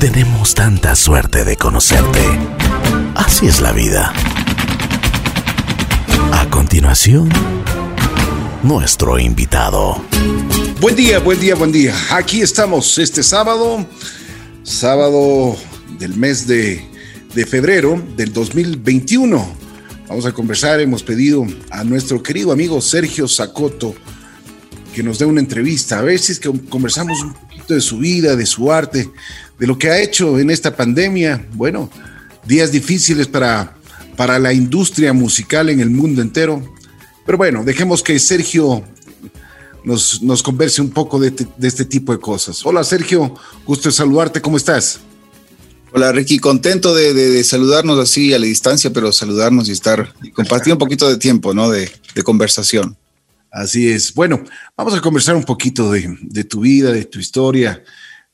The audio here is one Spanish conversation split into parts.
Tenemos tanta suerte de conocerte. Así es la vida. A continuación, nuestro invitado. Buen día, buen día, buen día. Aquí estamos este sábado, sábado del mes de, febrero del 2021. Vamos a conversar, hemos pedido a nuestro querido amigo Sergio Sacoto que nos dé una entrevista, a ver si que conversamos un poquito de su vida, de su arte, de lo que ha hecho en esta pandemia. Bueno, días difíciles para, para la industria musical en el mundo entero. Pero bueno, dejemos que Sergio nos, nos converse un poco de, de este tipo de cosas. Hola Sergio, gusto de saludarte, ¿cómo estás? Hola Ricky, contento de, de, de, saludarnos así a la distancia, pero saludarnos y estar y compartir un poquito de tiempo, ¿no? De, conversación. Así es. Bueno, vamos a conversar un poquito de tu vida, de tu historia,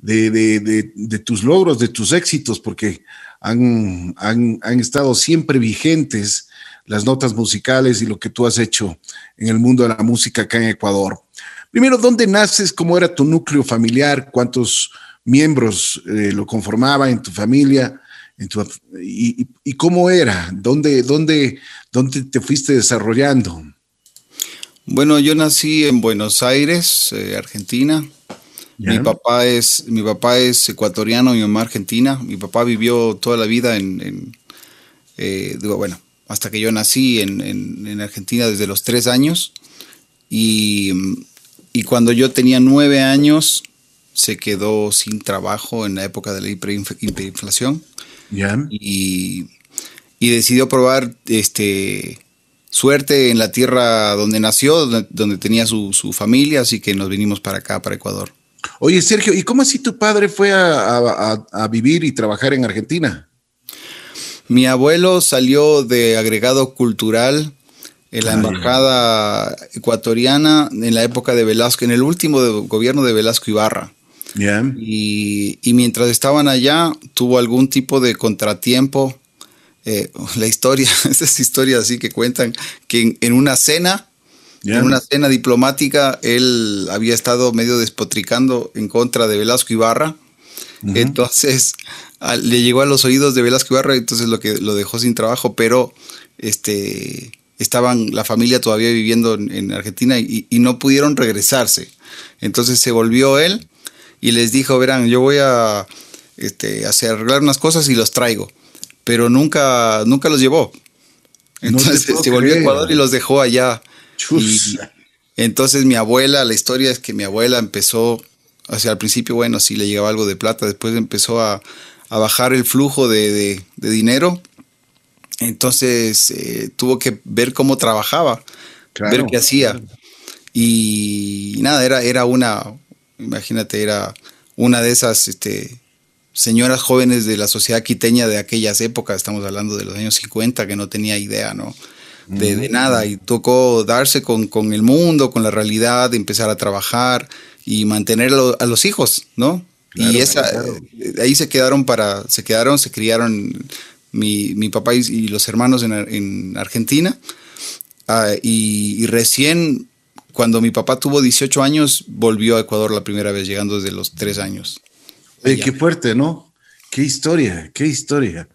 de, tus logros, de tus éxitos, porque han, han, han estado siempre vigentes las notas musicales y lo que tú has hecho en el mundo de la música acá en Ecuador. Primero, ¿dónde naces? ¿Cómo era tu núcleo familiar? ¿Cuántos miembros eh, lo conformaban en tu familia? En tu, y, y, cómo era? ¿Dónde, dónde, ¿Dónde te fuiste desarrollando? Bueno, yo nací en Buenos Aires, eh, Argentina. Mi papá es mi papá es ecuatoriano, mi mamá argentina. Mi papá vivió toda la vida en, en eh, digo, bueno, hasta que yo nací en, en, en, Argentina desde los tres años. Y, y cuando yo tenía nueve años, se quedó sin trabajo en la época de la hiperinflación. Yeah. Y, y, decidió probar este, suerte en la tierra donde nació, donde, donde tenía su, su, familia, así que nos vinimos para acá, para Ecuador. Oye, Sergio, ¿y cómo así tu padre fue a, a, a vivir y trabajar en Argentina? Mi abuelo salió de agregado cultural en la embajada ecuatoriana en la época de Velasco, en el último de, gobierno de Velasco Ibarra. Yeah. Y, y, mientras estaban allá, tuvo algún tipo de contratiempo. Eh, la historia, esas historias así que cuentan que en, en una cena, en una cena diplomática, él había estado medio despotricando en contra de Velasco Ibarra. Uh -huh. Entonces a, le llegó a los oídos de Velasco Ibarra, entonces lo que lo dejó sin trabajo, pero este estaban la familia todavía viviendo en, en Argentina y, y, no pudieron regresarse. Entonces se volvió él y les dijo, verán, yo voy a este, hacer arreglar unas cosas y los traigo. Pero nunca, nunca los llevó. Entonces no se volvió a Ecuador y los dejó allá. Y entonces mi abuela, la historia es que mi abuela empezó, o sea, al principio, bueno, sí le llegaba algo de plata, después empezó a, a bajar el flujo de, de, de dinero entonces eh, tuvo que ver cómo trabajaba, claro, ver qué hacía. Y nada, era, era una, imagínate, era una de esas este, señoras jóvenes de la sociedad quiteña de aquellas épocas, estamos hablando de los años 50, que no tenía idea, ¿no? De, de nada, y tocó darse con, con, el mundo, con la realidad, empezar a trabajar y mantener a los hijos, ¿no? Claro, y esa, claro. ahí se quedaron para, se quedaron, se criaron mi, mi papá y, y, los hermanos en, en Argentina. Uh, y, y, recién, cuando mi papá tuvo 18 años, volvió a Ecuador la primera vez, llegando desde los 3 años. Oye, qué fuerte, ¿no? Qué historia, qué historia.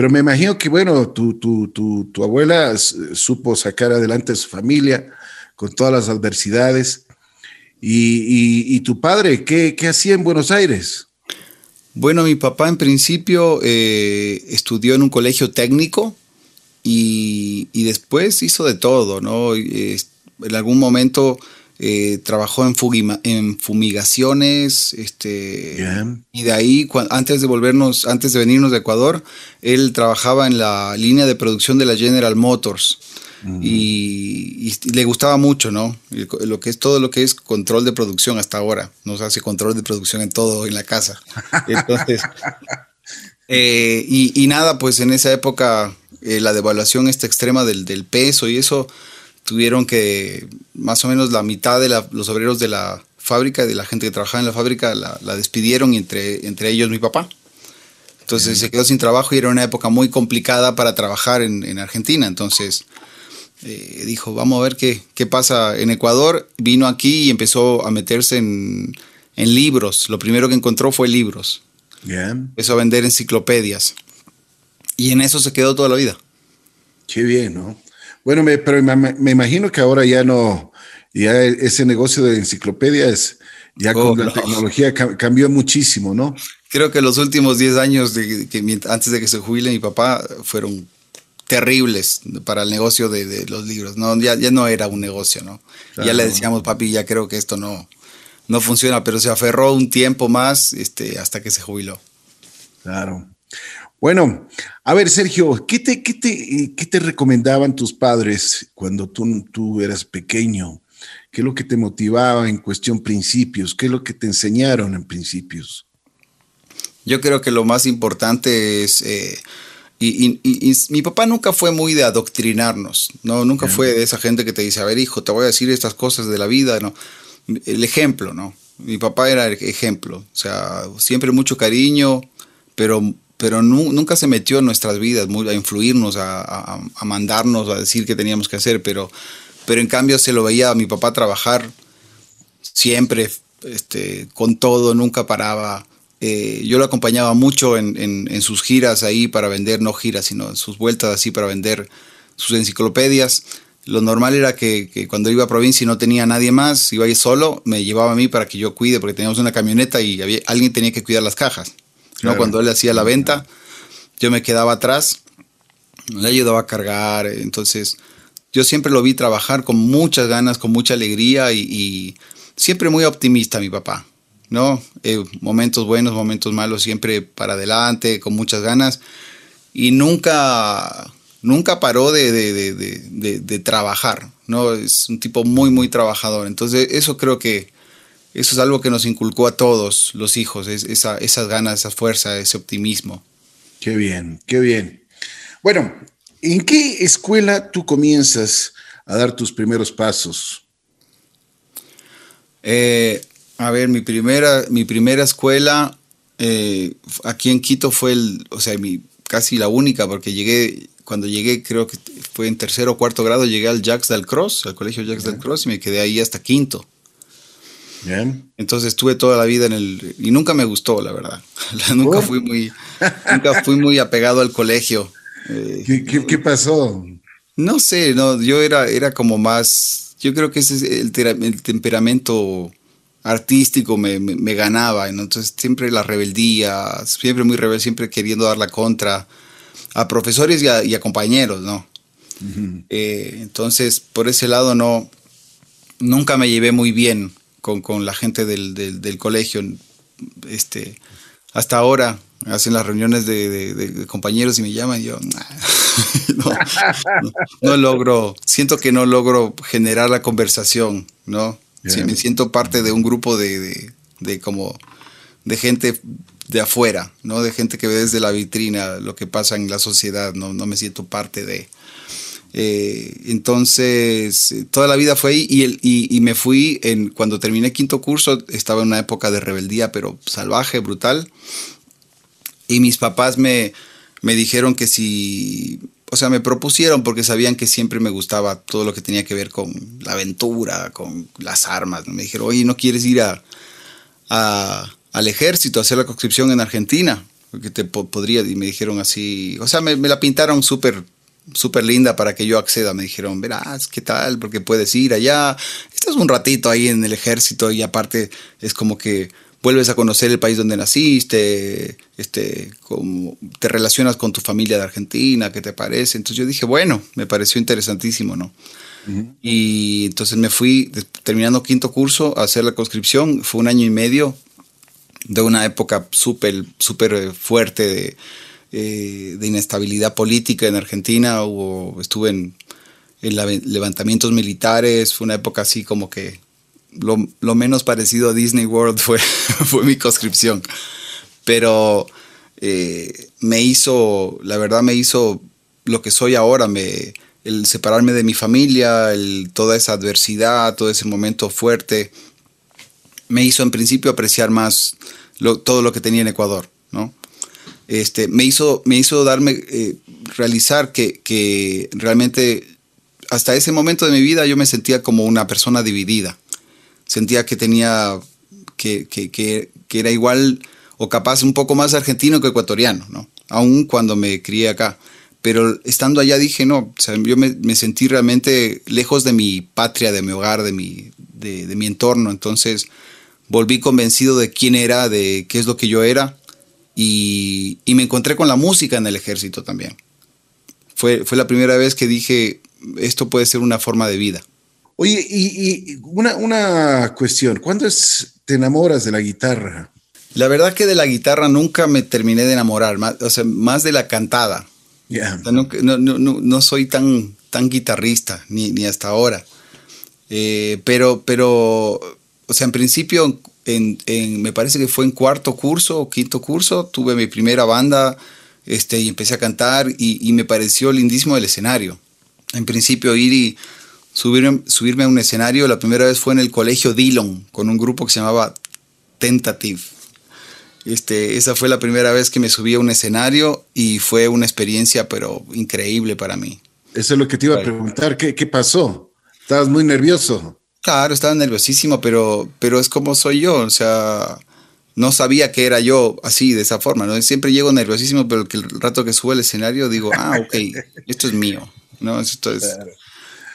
Pero me imagino que, bueno, tu, tu, tu, abuela supo sacar adelante a su familia con todas las adversidades. Y, y tu padre, ¿qué, ¿qué hacía en Buenos Aires? Bueno, mi papá en principio eh, estudió en un colegio técnico y, y, después hizo de todo, ¿no? Eh, en algún momento eh, trabajó en, en, fumigaciones, este, y de ahí, antes de volvernos, antes de venirnos de Ecuador, él trabajaba en la línea de producción de la General Motors. Mm. Y, y, le gustaba mucho, ¿no? Lo que es todo lo que es control de producción hasta ahora. Nos hace control de producción en todo en la casa. Entonces, eh, y, y, nada, pues en esa época eh, la devaluación esta extrema del, del, peso y eso tuvieron que más o menos la mitad de la, los obreros de la fábrica, de la gente que trabajaba en la fábrica, la, la despidieron y entre, entre ellos mi papá. Entonces se quedó sin trabajo y era una época muy complicada para trabajar en, en Argentina. Entonces eh, dijo, vamos a ver qué, qué, pasa en Ecuador. Vino aquí y empezó a meterse en, en, libros. Lo primero que encontró fue libros. Empezó a vender enciclopedias. Y en eso se quedó toda la vida. Qué bien, ¿no? Bueno, me, pero me, imagino que ahora ya no, ya ese negocio de enciclopedias, ya con oh, la tecnología cambió muchísimo, ¿no? Creo que los últimos 10 años, de, que, antes de que se jubile mi papá, fueron terribles para el negocio de, los libros, ¿no? Ya, ya, no era un negocio, ¿no? Ya le decíamos, papi, ya creo que esto no, no funciona, pero se aferró un tiempo más este, hasta que se jubiló. Claro. Bueno, a ver, Sergio, ¿qué te, qué te, qué te recomendaban tus padres cuando tú, tú eras pequeño? ¿Qué es lo que te motivaba en cuestión principios? ¿Qué es lo que te enseñaron en principios? Yo creo que lo más importante es, eh, y, mi papá nunca fue muy de adoctrinarnos, no, nunca fue de esa gente que te dice, a ver hijo, te voy a decir estas cosas de la vida, no, el ejemplo, ¿no? Mi papá era el ejemplo, o sea, siempre mucho cariño, pero pero nunca se metió en nuestras vidas a influirnos, a, mandarnos, a decir qué teníamos que hacer, pero, pero en cambio se lo veía a mi papá trabajar siempre, este, con todo, nunca paraba. Eh, yo lo acompañaba mucho en, sus giras ahí para vender, no giras, sino en sus vueltas así para vender sus enciclopedias. Lo normal era que, cuando iba a provincia y no tenía nadie más, iba ahí solo, me llevaba a mí para que yo cuide, porque teníamos una camioneta y había, alguien tenía que cuidar las cajas. ¿No? Cuando él hacía la venta, yo me quedaba atrás, le ayudaba a cargar, entonces yo siempre lo vi trabajar con muchas ganas, con mucha alegría y, siempre muy optimista mi papá, ¿no? Eh, momentos buenos, momentos malos, siempre para adelante, con muchas ganas y nunca, nunca paró de, de, trabajar, ¿no? Es un tipo muy, muy trabajador. Entonces eso creo que eso es algo que nos inculcó a todos los hijos, esa, esas ganas, esa fuerza, ese optimismo. Qué bien, qué bien. Bueno, ¿en qué escuela tú comienzas a dar tus primeros pasos? Eh, a ver, mi primera, mi primera escuela eh, aquí en Quito fue el, o sea, mi, casi la única, porque llegué, cuando llegué, creo que fue en tercero o cuarto grado, llegué al Jacques del Cross, al colegio Jacques del Cross, y me quedé ahí hasta quinto. Entonces estuve toda la vida en el y nunca me gustó, la verdad. nunca fui muy nunca fui muy apegado al colegio. Eh, ¿Qué, pasó? No sé, no, yo era era como más yo creo que ese es el, temperamento artístico me, ganaba, entonces siempre la rebeldía, siempre muy rebelde, siempre queriendo dar la contra a profesores y a, compañeros, ¿no? Eh, entonces, por ese lado no, nunca me llevé muy bien con, la gente del, colegio. Este, hasta ahora hacen las reuniones de, compañeros y me llaman y yo no, logro, siento que no logro generar la conversación, ¿no? me siento parte de un grupo de, como de gente de afuera, ¿no? De gente que ve desde la vitrina lo que pasa en la sociedad, no, no me siento parte de. Eh, entonces, toda la vida fue ahí y, me fui, en, cuando terminé quinto curso, estaba en una época de rebeldía, pero salvaje, brutal. Y mis papás me, me dijeron que si, o sea, me propusieron porque sabían que siempre me gustaba todo lo que tenía que ver con la aventura, con las armas. Me dijeron, oye, ¿no quieres ir a, al ejército a hacer la conscripción en Argentina? Porque te podría, y me dijeron así, o sea, me, me la pintaron súper súper linda para que yo acceda. Me dijeron, verás, ¿qué tal? Porque puedes ir allá. Estás un ratito ahí en el ejército y aparte es como que vuelves a conocer el país donde naciste, este, como te relacionas con tu familia de Argentina, ¿qué te parece? Entonces yo dije, bueno, me pareció interesantísimo, ¿no? Y entonces me fui, terminando quinto curso, a hacer la conscripción. Fue un año y medio de una época súper, súper fuerte de eh, de inestabilidad política en Argentina, hubo, estuve en, levantamientos militares, fue una época así como que lo, menos parecido a Disney World fue, fue mi conscripción. Pero eh, me hizo, la verdad me hizo lo que soy ahora, me, el separarme de mi familia, el, toda esa adversidad, todo ese momento fuerte, me hizo en principio apreciar más todo lo que tenía en Ecuador, ¿no? Este, me, hizo, me hizo darme, eh, realizar que, realmente hasta ese momento de mi vida yo me sentía como una persona dividida. Sentía que tenía, que, era igual o capaz un poco más argentino que ecuatoriano, ¿no? Aún cuando me crié acá. Pero estando allá dije, no, yo me, sentí realmente lejos de mi patria, de mi hogar, de mi, de, mi entorno. Entonces volví convencido de quién era, de qué es lo que yo era. Y, me encontré con la música en el ejército también. Fue, fue la primera vez que dije, esto puede ser una forma de vida. Oye, y, una, una, cuestión, ¿cuándo es, te enamoras de la guitarra? La verdad que de la guitarra nunca me terminé de enamorar, más, o sea, más de la cantada. no, no, soy tan, tan guitarrista, ni, ni hasta ahora. Eh, pero, pero, o sea, en principio, en, me parece que fue en cuarto curso o quinto curso, tuve mi primera banda este, y empecé a cantar y, y me pareció lindísimo el escenario. En principio ir y subirme, subirme a un escenario, la primera vez fue en el colegio Dillon, con un grupo que se llamaba Tentative este, esa fue la primera vez que me subí a un escenario y fue una experiencia, pero increíble para mí. Eso es lo que te iba a preguntar. ¿Qué, qué pasó? ¿Estabas muy nervioso? Claro, estaba nerviosísimo, pero, pero es como soy yo. O sea, no sabía que era yo así, de esa forma. ¿no? Siempre llego nerviosísimo, pero el rato que subo al escenario digo, ah, ok, esto es mío. ¿no? Esto es,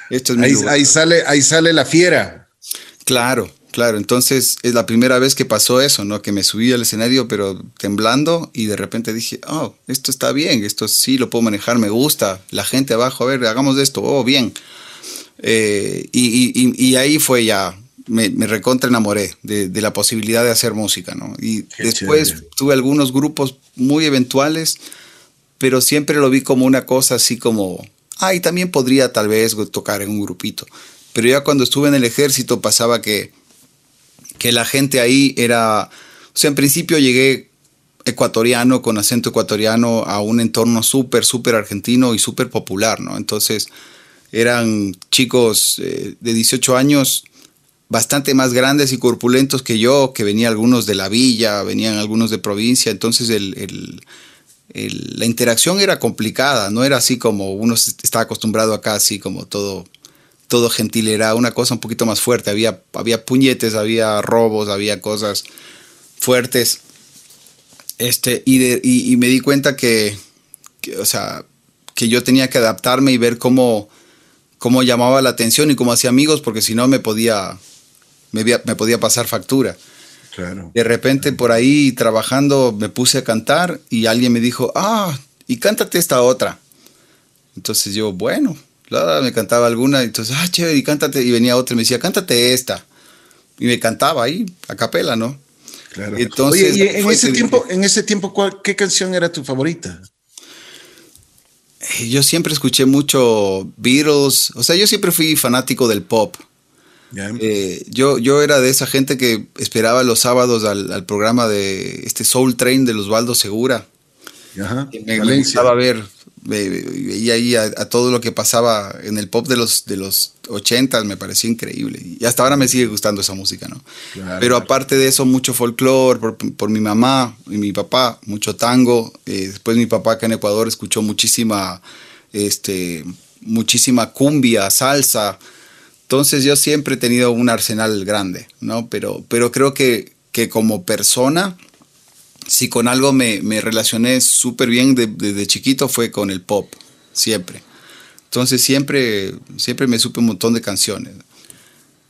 esto es ahí, ahí, sale, ahí sale la fiera. Claro, Claro, entonces es la primera vez que pasó eso, ¿no? Que me subí al escenario pero temblando y de repente dije, oh, esto está bien, esto sí lo puedo manejar, me gusta, la gente abajo, a ver, hagamos esto, oh, bien. Eh, y, ahí fue ya, me, recontra enamoré de, la posibilidad de hacer música, ¿no? Y después tuve algunos grupos muy eventuales, pero siempre lo vi como una cosa así como, ay, también podría tal vez tocar en un grupito. Pero ya cuando estuve en el ejército pasaba que que la gente ahí era, o sea, en principio llegué ecuatoriano, con acento ecuatoriano, a un entorno súper, súper argentino y súper popular, ¿no? Entonces eran chicos eh, de 18 años bastante más grandes y corpulentos que yo, que venían algunos de la villa, venían algunos de provincia, entonces la interacción era complicada, no era así como uno está acostumbrado acá, así como todo todo gentil, era una cosa un poquito más fuerte, había, había puñetes, había robos, había cosas fuertes. Este, y, de, y, me di cuenta que, o sea, que yo tenía que adaptarme y ver cómo, cómo llamaba la atención y cómo hacía amigos, porque si no me podía, me, me, podía pasar factura. Claro. De repente por ahí trabajando me puse a cantar y alguien me dijo, ah, y cántate esta otra. Entonces yo, bueno, me cantaba alguna, y entonces, ah, chévere, y cántate, y venía otra y me decía, cántate esta. Y me cantaba ahí, a capela, ¿no? Claro. Entonces, Oye, y en ese, tiempo, en ese tiempo, ¿qué canción era tu favorita? Eh, yo siempre escuché mucho Beatles, o sea, yo siempre fui fanático del pop. Eh, yo, yo era de esa gente que esperaba los sábados al, programa de este Soul Train de Osvaldo Segura. Ajá. me, me, gustaba ver veía ahí a, todo lo que pasaba en el pop de los, de los 80 me parecía increíble. Y hasta ahora me sigue gustando esa música, ¿no? Pero aparte de eso, mucho folclore por, mi mamá y mi papá, mucho tango. Eh, después mi papá acá en Ecuador escuchó muchísima, este, muchísima cumbia, salsa. Entonces yo siempre he tenido un arsenal grande, ¿no? Pero, pero creo que, que como persona si con algo me, relacioné súper bien desde chiquito fue con el pop, siempre. Entonces siempre, siempre me supe un montón de canciones.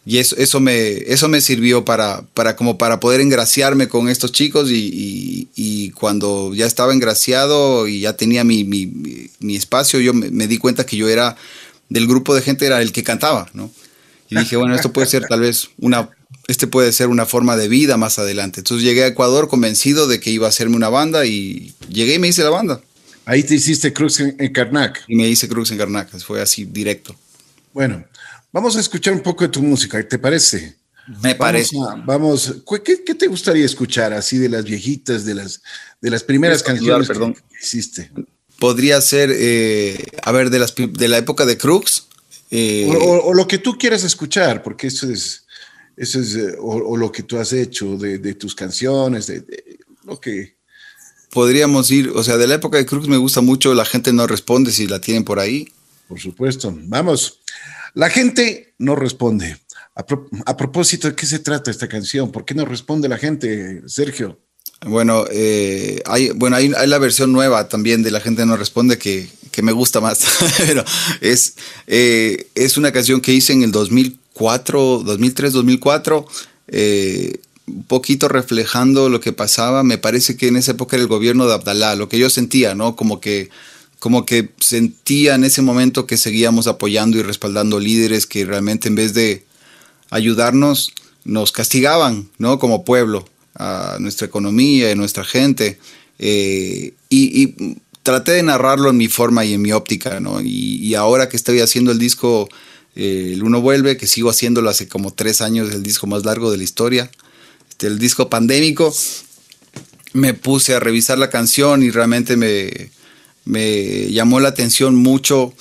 Y eso, eso, me, eso me sirvió para, para, como para poder engraciarme con estos chicos y, cuando ya estaba engraciado y ya tenía mi, espacio, yo me, me, di cuenta que yo era del grupo de gente, era el que cantaba, ¿no? Y dije, bueno, esto puede ser tal vez una este puede ser una forma de vida más adelante. Entonces llegué a Ecuador convencido de que iba a hacerme una banda y llegué y me hice la banda. Ahí te hiciste Cruz en, Karnak. Y me hice Cruz en Karnak, fue así directo. Bueno, vamos a escuchar un poco de tu música, ¿te parece? Me parece. Vamos, ¿qué, te gustaría escuchar así de las viejitas, de las, de las primeras canciones perdón. que hiciste? Podría ser, eh, a ver, de, las, de la época de Crux. Eh, o, lo que tú quieras escuchar, porque eso es eso es, eh, o, lo que tú has hecho de, tus canciones, de, lo que... Podríamos ir, o sea, de la época de Cruz me gusta mucho, la gente no responde si la tienen por ahí. Por supuesto, vamos. La gente no responde. A, propósito, ¿de qué se trata esta canción? ¿Por qué no responde la gente, Sergio? Bueno, eh, hay, bueno hay, la versión nueva también de La gente no responde que, me gusta más, pero es, eh, es una canción que hice en el 2004, 2003, 2004, un poquito reflejando lo que pasaba. Me parece que en esa época era el gobierno de Abdalá, lo que yo sentía, ¿no? Como que como que sentía en ese momento que seguíamos apoyando y respaldando líderes que realmente en vez de ayudarnos nos castigaban, ¿no? Como pueblo, a nuestra economía y nuestra gente. Eh, y, traté de narrarlo en mi forma y en mi óptica, ¿no? Y, ahora que estoy haciendo el disco eh, El Uno Vuelve, que sigo haciéndolo hace como tres años, el disco más largo de la historia, este, el disco pandémico, me puse a revisar la canción y realmente me, me llamó la atención mucho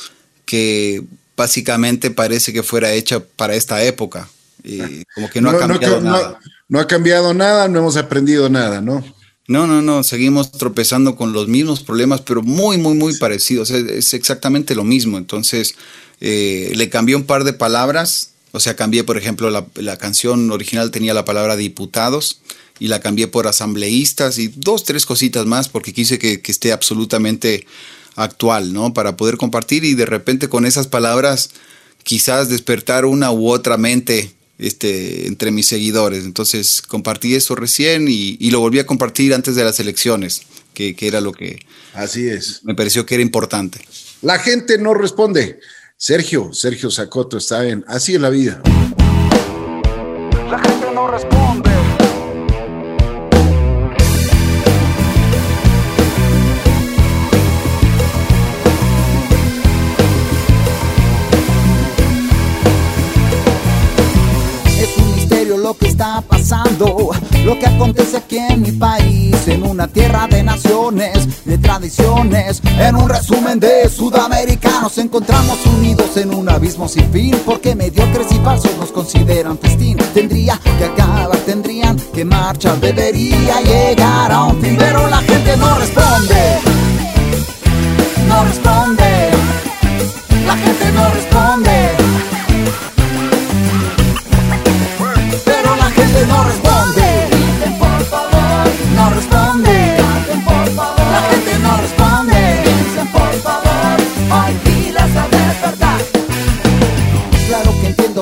que básicamente parece que fuera hecha para esta época. Y como que no, ha cambiado nada. No, ha cambiado nada, no hemos aprendido nada, ¿no? No, no, no, seguimos tropezando con los mismos problemas, pero muy, muy, muy parecidos. Es, exactamente lo mismo. Entonces, eh, le cambié un par de palabras. O sea, cambié, por ejemplo, la, la canción original tenía la palabra diputados y la cambié por asambleístas y dos, tres cositas más porque quise que, esté absolutamente actual, ¿no? Para poder compartir y de repente con esas palabras quizás despertar una u otra mente este, entre mis seguidores. Entonces compartí eso recién y, lo volví a compartir antes de las elecciones, que, que, era lo que... Así es. Me pareció que era importante. La gente no responde. Sergio, Sergio Sacoto está en Así es la vida. La gente no responde. lo que está pasando, lo que acontece aquí en mi país, en una tierra de naciones, de tradiciones, en un resumen de sudamericanos, encontramos unidos en un abismo sin fin, porque mediocres y falsos nos consideran festín. Tendría que acabar, tendrían que marchar, debería llegar a un fin, pero la gente no responde, no responde, la gente no responde.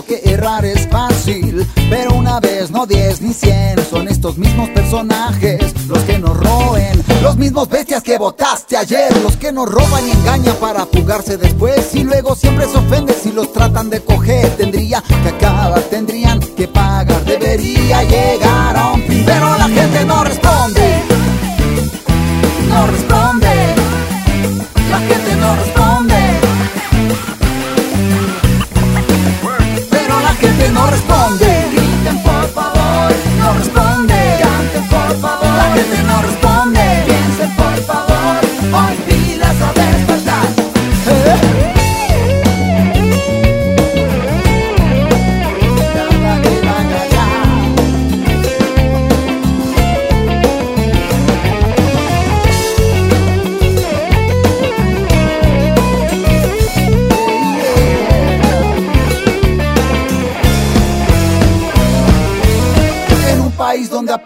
Que errar es fácil, pero una vez, no diez ni cien, son estos mismos personajes los que nos roen, los mismos bestias que votaste ayer, los que nos roban y engañan para fugarse después. Y luego siempre se ofenden si los tratan de coger. Tendría que acabar, tendrían que pagar, debería llegar favor,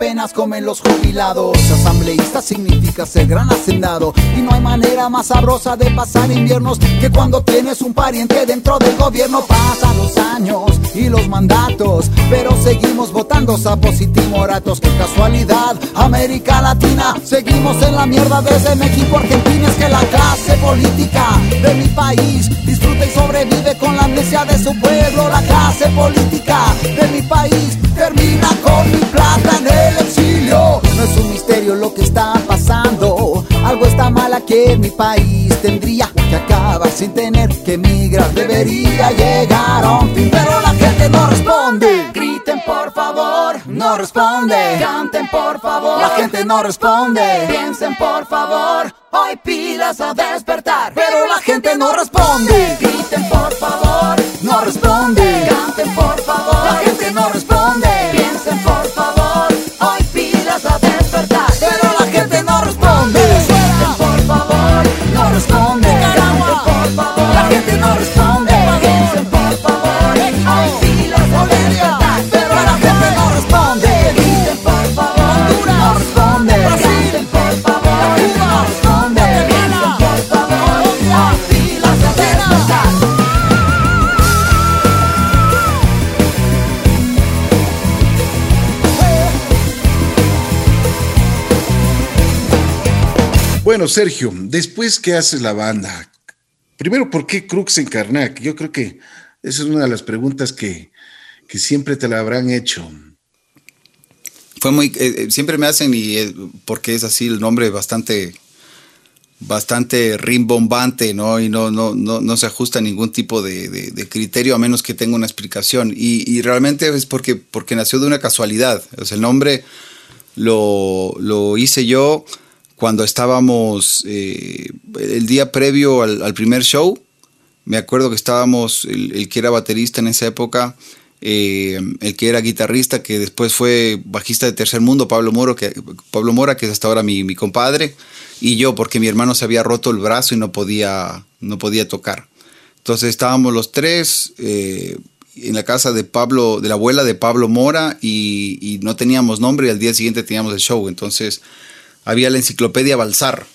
apenas comen los jubilados. Asambleísta significa ser gran hacendado. Y no hay manera más sabrosa de pasar inviernos que cuando tienes un pariente dentro del gobierno. Pasan los años y los mandatos, pero seguimos votando sapos y timoratos. Qué casualidad, América Latina. Seguimos en la mierda desde México, Argentina. Es que la clase política de mi país disfruta y sobrevive con la amnesia de su pueblo. La clase política de mi país termina con mi plata en el exilio. No es un misterio lo que está pasando. Está mal aquí en mi país. Tendría que acabar sin tener que emigrar. Debería llegar a un fin, pero la gente no responde. Griten por favor, no responde. Canten por favor, la gente no responde. Piensen por favor. Hoy pilas a despertar, pero la gente no responde. Griten por favor, no responde. Canten por favor, la gente no responde. Sergio, después, ¿qué haces la banda? Primero, ¿por qué Crux en Karnak? Yo creo que esa es una de las preguntas que, siempre te la habrán hecho. Fue muy, eh, eh, siempre me hacen y eh, porque es así el nombre bastante, bastante rimbombante, ¿no? Y no, no, no, no se ajusta a ningún tipo de, criterio a menos que tenga una explicación. Y, realmente es porque, porque nació de una casualidad. O sea, el nombre lo, lo hice yo cuando estábamos eh, el día previo al, primer show, me acuerdo que estábamos, el, que era baterista en esa época, eh, el que era guitarrista, que después fue bajista de Tercer Mundo, Pablo, Moro, que, Pablo Mora, que es hasta ahora mi, compadre, y yo, porque mi hermano se había roto el brazo y no podía, no podía tocar. Entonces estábamos los tres eh, en la casa de Pablo, de la abuela de Pablo Mora, y, y no teníamos nombre, y al día siguiente teníamos el show. Entonces había la enciclopedia Balsar.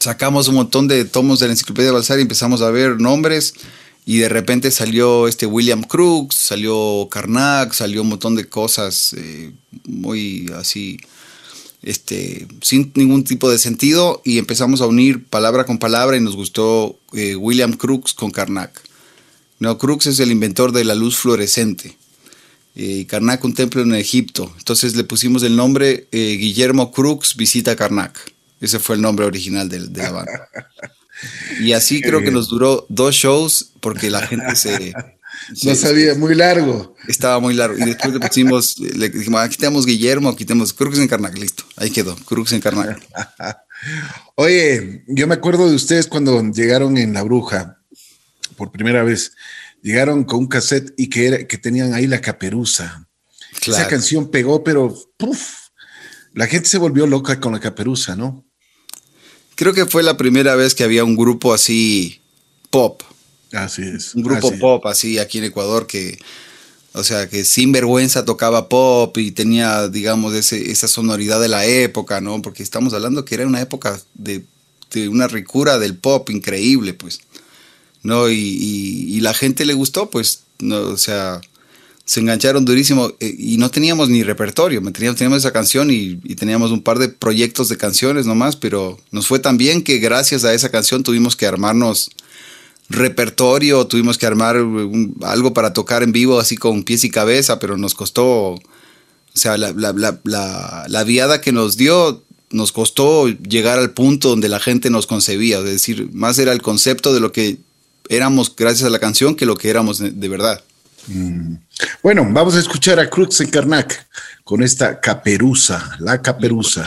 Sacamos un montón de tomos de la enciclopedia Balsar y empezamos a ver nombres y de repente salió este William Crooks, salió Karnak, salió un montón de cosas eh, muy así, este, sin ningún tipo de sentido y empezamos a unir palabra con palabra y nos gustó eh, William Crooks con Karnak. No, Crooks es el inventor de la luz fluorescente y Karnak un templo en Egipto. Entonces le pusimos el nombre eh, Guillermo Crux visita Karnak. Ese fue el nombre original de, la banda. Y así creo que nos duró dos shows porque la gente se... no sabía, muy largo. Estaba muy largo. Y después le pusimos, le dijimos, aquí tenemos Guillermo, aquí tenemos Crux en Karnak, listo. Ahí quedó, Crux en Karnak. Oye, yo me acuerdo de ustedes cuando llegaron en La Bruja por primera vez llegaron con un cassette y que, era, que tenían ahí la caperuza. Esa canción pegó, pero la gente se volvió loca con la caperuza, ¿no? Creo que fue la primera vez que había un grupo así pop. Así es. Un grupo pop así aquí en Ecuador que, o sea, que sin vergüenza tocaba pop y tenía, digamos, esa sonoridad de la época, ¿no? Porque estamos hablando que era una época de, de una ricura del pop increíble, pues. ¿No? Y, la gente le gustó, pues, no, o sea, se engancharon durísimo eh, y no teníamos ni repertorio, teníamos, teníamos esa canción y, teníamos un par de proyectos de canciones nomás, pero nos fue tan bien que gracias a esa canción tuvimos que armarnos repertorio, tuvimos que armar algo para tocar en vivo así con pies y cabeza, pero nos costó, o sea, la, la, la, la viada que nos dio nos costó llegar al punto donde la gente nos concebía, es decir, más era el concepto de lo que éramos gracias a la canción que lo que éramos de, verdad. Mm. Bueno, vamos a escuchar a Crux en Karnak con esta caperuza, la caperuza.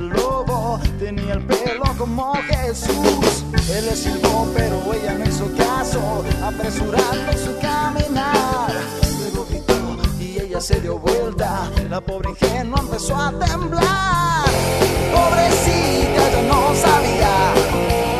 lobo. Tenía el pelo como Jesús. Él le silbó, pero ella no hizo caso, apresurando su caminar. Luego gritó y ella se dio vuelta. La pobre ingenua empezó a temblar. Pobrecita, yo no sabía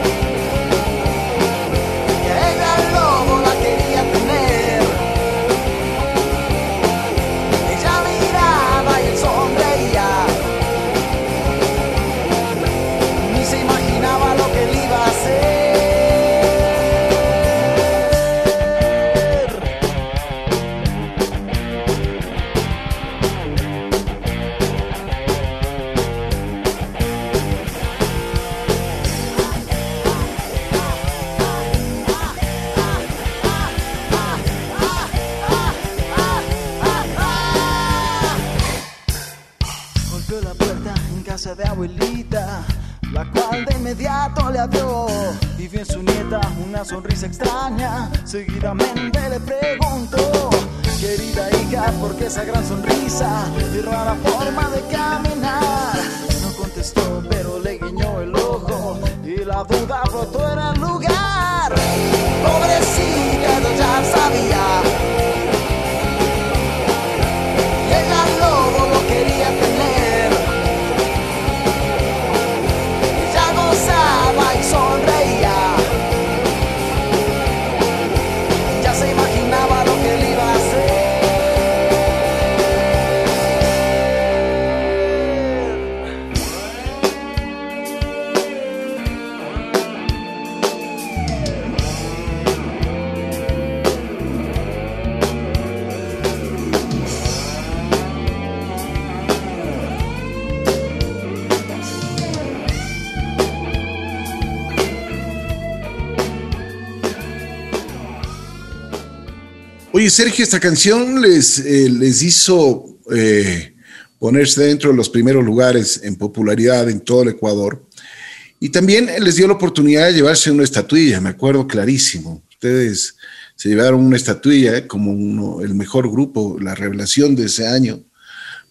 y vi en su nieta una sonrisa extraña. Seguidamente le pregunto, querida hija, ¿por qué esa gran sonrisa y rara forma de caminar? No contestó, pero le guiñó el ojo y la duda brotó en el lugar. Pobrecita, yo ya sabía. Oye, Sergio, esta canción les, eh, les hizo eh, ponerse dentro de los primeros lugares en popularidad en todo el Ecuador. Y también les dio la oportunidad de llevarse una estatuilla, me acuerdo clarísimo. Ustedes se llevaron una estatuilla como el mejor grupo, la revelación de ese año.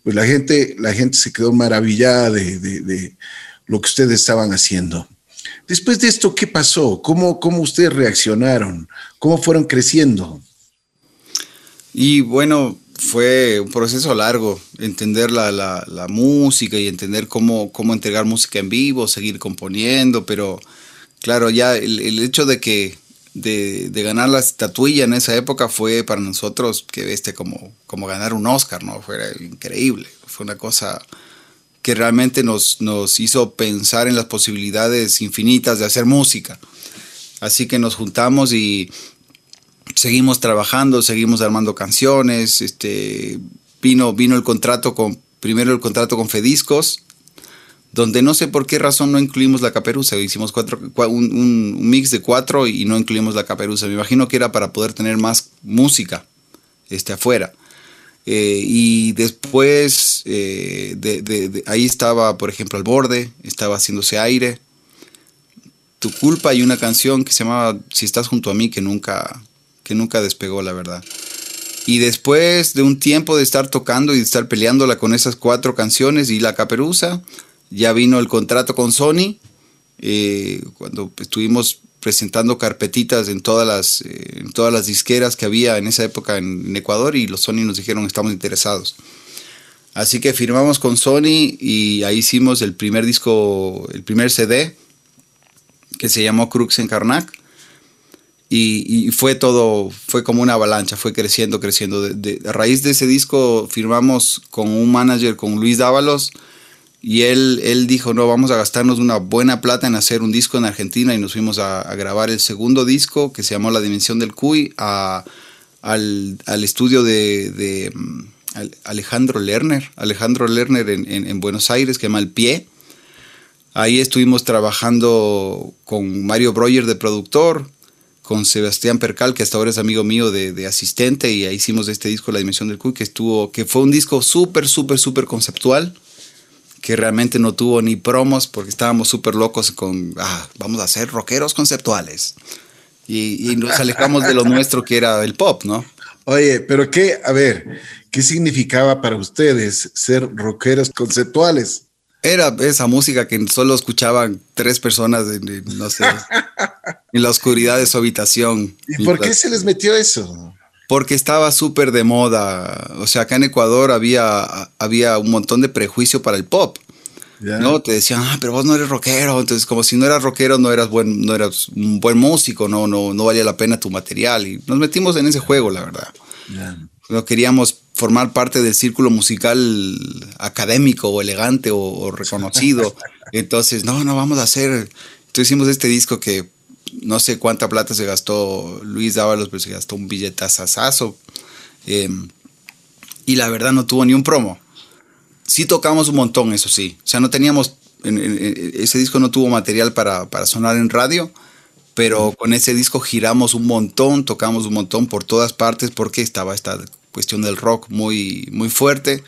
Pues la gente, la gente se quedó maravillada de, de lo que ustedes estaban haciendo. Después de esto, ¿qué pasó? ¿Cómo, ¿Cómo ustedes reaccionaron? ¿Cómo fueron creciendo? Y bueno, fue un proceso largo, entender la, la, música y entender cómo, cómo entregar música en vivo, seguir componiendo, pero claro, ya el, hecho de que de, ganar la estatuilla en esa época fue para nosotros que este como, como ganar un Oscar, ¿no? Fue increíble, fue una cosa que realmente nos, nos hizo pensar en las posibilidades infinitas de hacer música. Así que nos juntamos y seguimos trabajando, seguimos armando canciones, este, vino, vino el contrato con, primero el contrato con Fediscos, donde no sé por qué razón no incluimos la caperuza, hicimos cuatro, un, mix de cuatro y no incluimos la caperuza, me imagino que era para poder tener más música este, afuera. Eh, y después eh, ahí estaba, por ejemplo, al borde, estaba haciéndose aire. Tu culpa y una canción que se llamaba Si estás junto a mí, que nunca, que nunca despegó, la verdad. Y después de un tiempo de estar tocando y de estar peleándola con esas cuatro canciones y la caperuza, ya vino el contrato con Sony, eh, cuando estuvimos presentando carpetitas en todas, las, eh, en todas las disqueras que había en esa época en, Ecuador y los Sony nos dijeron estamos interesados. Así que firmamos con Sony y ahí hicimos el primer disco, el primer CD que se llamó Crux en Karnak y, fue todo, fue como una avalancha, fue creciendo, creciendo. De, a raíz de ese disco firmamos con un manager, con Luis Dávalos, y él, él dijo, no, vamos a gastarnos una buena plata en hacer un disco en Argentina y nos fuimos a, grabar el segundo disco que se llamó La Dimensión del Cuy al, estudio de, mm, Alejandro Lerner, Alejandro Lerner en, en Buenos Aires, que llama El Pie. Ahí estuvimos trabajando con Mario Breuer de productor, con Sebastián Percal, que hasta ahora es amigo mío de, asistente, y ahí hicimos este disco, La Dimensión del Cuy, que estuvo, que fue un disco súper, súper, súper conceptual, que realmente no tuvo ni promos porque estábamos súper locos con, ah, vamos a ser rockeros conceptuales. Y, y nos alejamos de lo nuestro que era el pop, ¿no? Oye, pero qué, a ver, ¿qué significaba para ustedes ser rockeros conceptuales? Era esa música que solo escuchaban tres personas, en, no sé, en la oscuridad de su habitación. ¿Y por qué se les metió eso? Porque estaba súper de moda. O sea, acá en Ecuador había, había un montón de prejuicio para el pop. ¿no? Te decían, ah, pero vos no eres rockero. Entonces, como si no eras rockero, no eras buen, no eras un buen músico, no, no, no valía la pena tu material. Y nos metimos en ese juego, la verdad. No queríamos formar parte del círculo musical académico o elegante o, reconocido. Entonces, no, no, vamos a hacer. Entonces hicimos este disco que no sé cuánta plata se gastó Luis Dávalos, pero se gastó un billetazazazo. Eh, y la verdad no tuvo ni un promo. Sí tocamos un montón, eso sí. O sea, no teníamos. ese disco no tuvo material para, para sonar en radio pero con ese disco giramos un montón, tocamos un montón por todas partes porque estaba esta cuestión del rock muy, muy fuerte.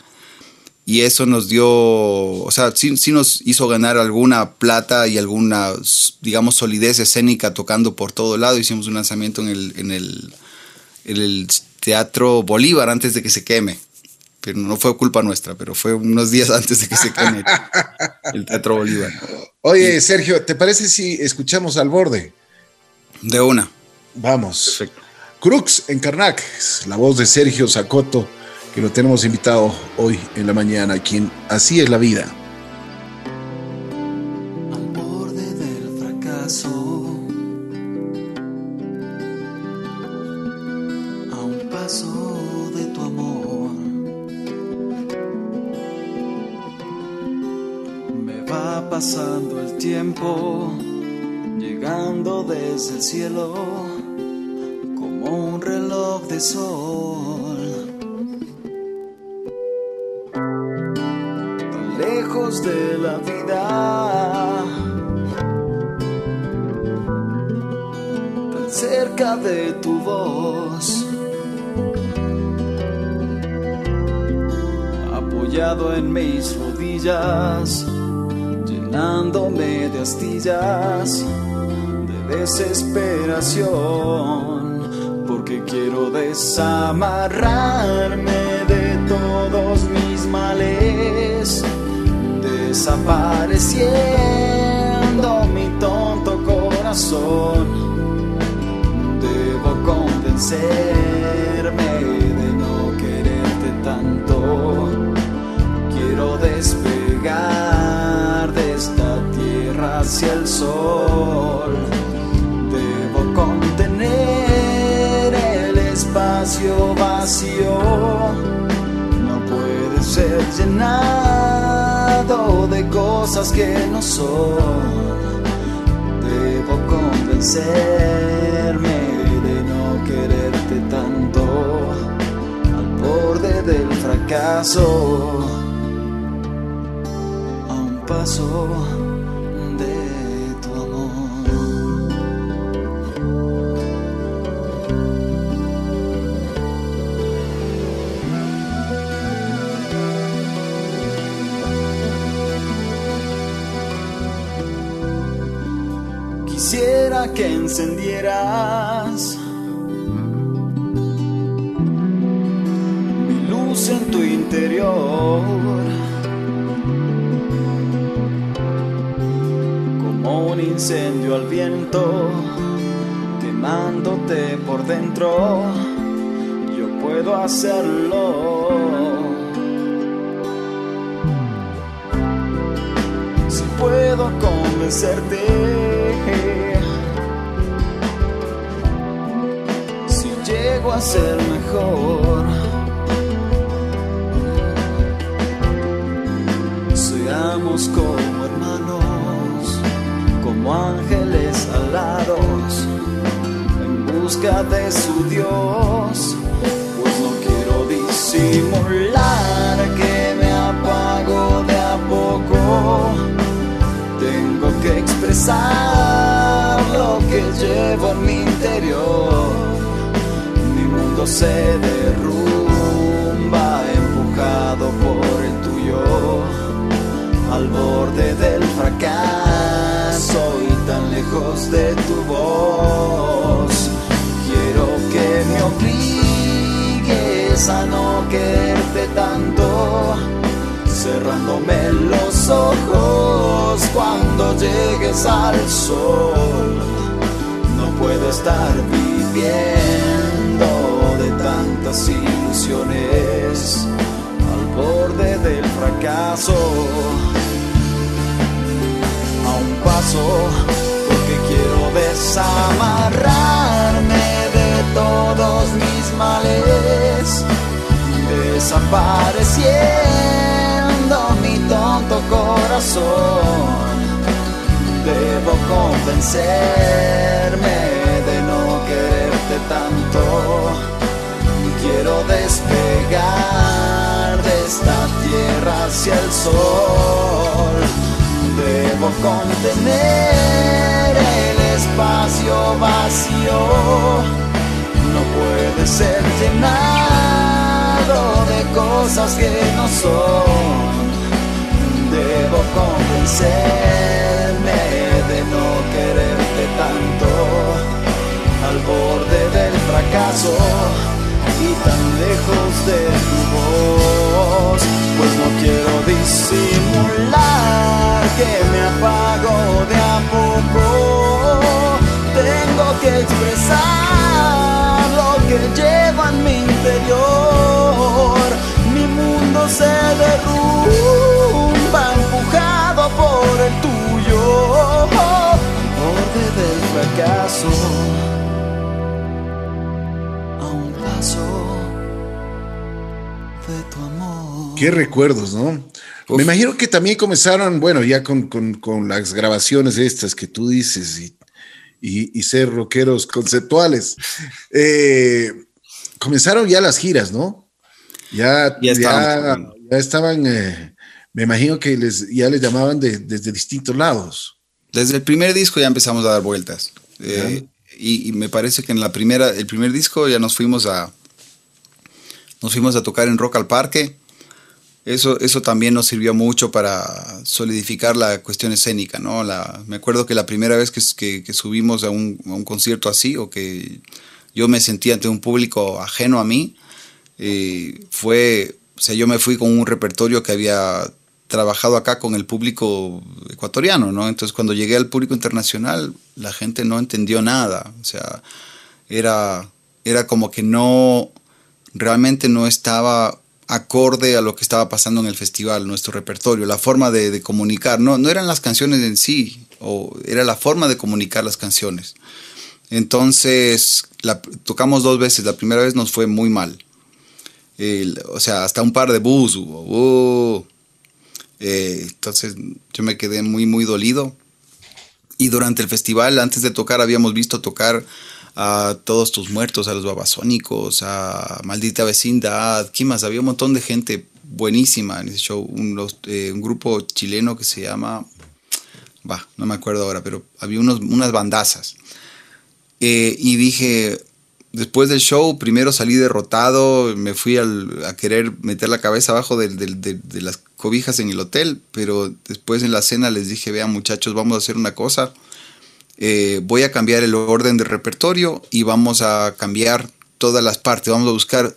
Y eso nos dio, o sea, sí, nos hizo ganar alguna plata y alguna, digamos, solidez escénica tocando por todo lado. Hicimos un lanzamiento en el, en el, en el Teatro Bolívar antes de que se queme. Pero no fue culpa nuestra, pero fue unos días antes de que se queme el Teatro Bolívar. Oye, Sergio, ¿te parece si escuchamos al borde? De una. Vamos. Crux en Karnak, la voz de Sergio Zacoto, que lo tenemos invitado hoy en la mañana, quien así es la vida. Al borde del fracaso, a un paso de tu amor, me va pasando el tiempo llegando desde el cielo un reloj de sol. Tan lejos de la vida, tan cerca de tu voz. Apoyado en mis rodillas, llenándome de astillas desesperación, porque quiero desamarrarme de todos mis males, desapareciendo mi tonto corazón. Debo convencerme llenado de cosas que no son. Debo convencerme de no quererte tanto al borde del fracaso. A un paso que encendieras mi luz en tu interior. Como un incendio al viento, quemándote por dentro, yo puedo hacerlo. Si puedo convencerte a ser mejor. Seamos como hermanos, como ángeles alados, en busca de su Dios. Pues no quiero disimular que me apago de a poco. Tengo que expresar lo que llevo en mi interior se derrumba empujado por el tuyo al borde del fracaso y tan lejos de tu voz. Quiero que me obligues a no quererte tanto, cerrándome los ojos cuando llegues al sol. No puedo estar viviendo tantas ilusiones al borde del fracaso. A un paso, porque quiero desamarrarme de todos mis males, desapareciendo mi tonto corazón. Debo convencerme despegar de esta tierra hacia el sol. Debo contener el espacio vacío. No puede ser llenado de cosas que no son. Debo convencerme de no quererte tanto al borde del fracaso y tan lejos de tu voz, pues no quiero disimular que me apago de a poco. Tengo que expresar lo que llevo en mi interior. Mi mundo se derrumba empujado por el tuyo, borde del fracaso. Qué recuerdos, ¿no? Me imagino que también comenzaron, bueno, ya con, con- con las grabaciones estas que tú dices y, y- y ser rockeros conceptuales. Eh, comenzaron ya las giras, ¿no? Ya, Ya ya, estaban. ya estaban, eh, me imagino que les, ya les llamaban de- desde distintos lados. Desde el primer disco ya empezamos a dar vueltas. Eh, y, me parece que en la primera, el primer disco ya nos fuimos a nos fuimos a tocar en Rock al Parque. Eso, eso también nos sirvió mucho para solidificar la cuestión escénica, ¿no? La, me acuerdo que la primera vez que, que- que subimos a un, a un concierto así, o que yo me sentí ante un público ajeno a mí, eh, fue, o sea, yo me fui con un repertorio que había trabajado acá con el público ecuatoriano, ¿no? Entonces cuando llegué al público internacional, la gente no entendió nada, o sea, era, era como que no, realmente no estaba acorde a lo que estaba pasando en el festival, nuestro repertorio, la forma de, de comunicar, no, no eran las canciones en sí, o era la forma de comunicar las canciones. Entonces, la- tocamos dos veces, la primera vez nos fue muy mal. El- o sea, hasta un par de bus hubo. uh. Eh, entonces yo me quedé muy, muy dolido. Y durante el festival, antes de tocar, habíamos visto tocar a todos tus muertos, a los babasónicos, a Maldita Vecindad, ¿quién más? Había un montón de gente buenísima en ese show. Un, eh, grupo chileno que se llama, va, no me acuerdo ahora, pero había unos, unas bandazas. Eh, y dije, después del show, primero salí derrotado, me fui a querer meter la cabeza abajo de, de las cobijas en el hotel, pero después en la cena les dije, vean muchachos, vamos a hacer una cosa, eh, voy a cambiar el orden de repertorio y vamos a cambiar todas las partes, vamos a buscar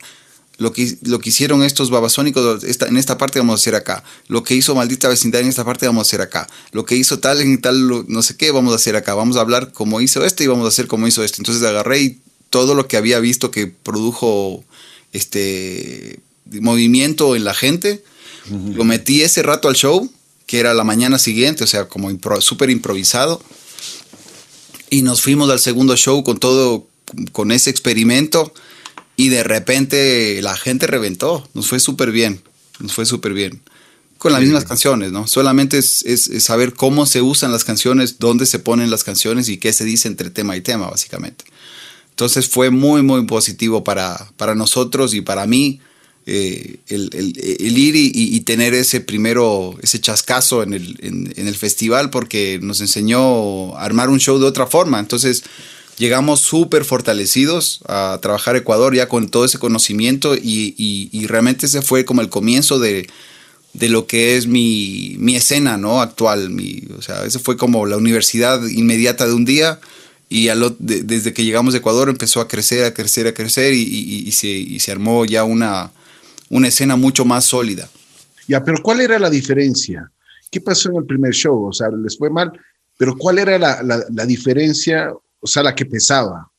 lo que, lo que hicieron estos babasónicos, en esta parte vamos a hacer acá. Lo que hizo Maldita Vecindad en esta parte vamos a hacer acá. Lo que hizo tal en tal, no sé qué, vamos a hacer acá. Vamos a hablar como hizo este y vamos a hacer como hizo este. Entonces agarré y todo lo que había visto que produjo este movimiento en la gente, lo metí ese rato al show, que era la mañana siguiente, o sea, como impro- súper improvisado. Y nos fuimos al segundo show con todo, con ese experimento. Y de repente la gente reventó. Nos fue súper bien. Nos fue súper bien. Con las mismas canciones, ¿no? Solamente es, es- es saber cómo se usan las canciones, dónde se ponen las canciones y qué se dice entre tema y tema, básicamente. Entonces fue muy, muy positivo para, para nosotros y para mí eh, el, el- el ir y, y- tener ese primero, ese chascazo en el, en- en el festival porque nos enseñó a armar un show de otra forma. Entonces llegamos súper fortalecidos a trabajar Ecuador ya con todo ese conocimiento y, y- y realmente ese fue como el comienzo de, de lo que es mi, mi escena ¿no? actual. Mi, o sea, ese fue como la universidad inmediata de un día y al ot- de- desde que llegamos de Ecuador empezó a crecer, a crecer, a crecer y se, y se armó ya una, una escena mucho más sólida. Ya, pero ¿cuál era la diferencia? ¿Qué pasó en el primer show? O sea, les fue mal, pero ¿cuál era la, la, diferencia, o sea, la que pesaba?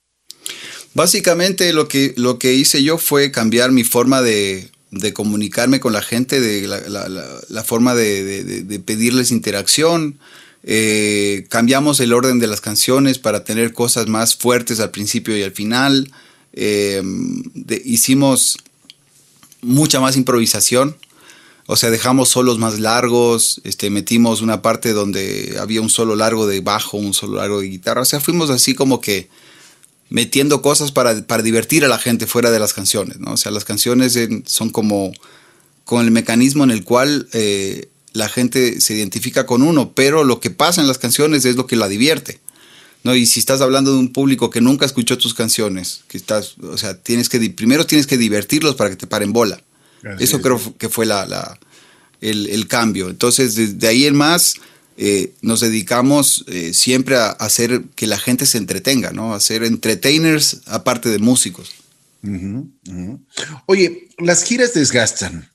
Básicamente lo que, lo que hice yo fue cambiar mi forma de, de comunicarme con la gente, de la, la forma de, de, pedirles interacción. Eh, cambiamos el orden de las canciones para tener cosas más fuertes al principio y al final. Eh, hicimos mucha más improvisación. O sea, dejamos solos más largos, este, metimos una parte donde había un solo largo de bajo, un solo largo de guitarra. O sea, fuimos así como que metiendo cosas para, para divertir a la gente fuera de las canciones, ¿no? O sea, las canciones son como con el mecanismo en el cual eh, la gente se identifica con uno, pero lo que pasa en las canciones es lo que la divierte. ¿No? Y si estás hablando de un público que nunca escuchó tus canciones, que estás, o sea, tienes que, primero tienes que divertirlos para que te paren bola. Eso creo que fue la, el, cambio. Entonces, desde ahí en más, eh, nos dedicamos eh, siempre a, hacer que la gente se entretenga, ¿no? A ser entertainers aparte de músicos. Oye, las giras desgastan.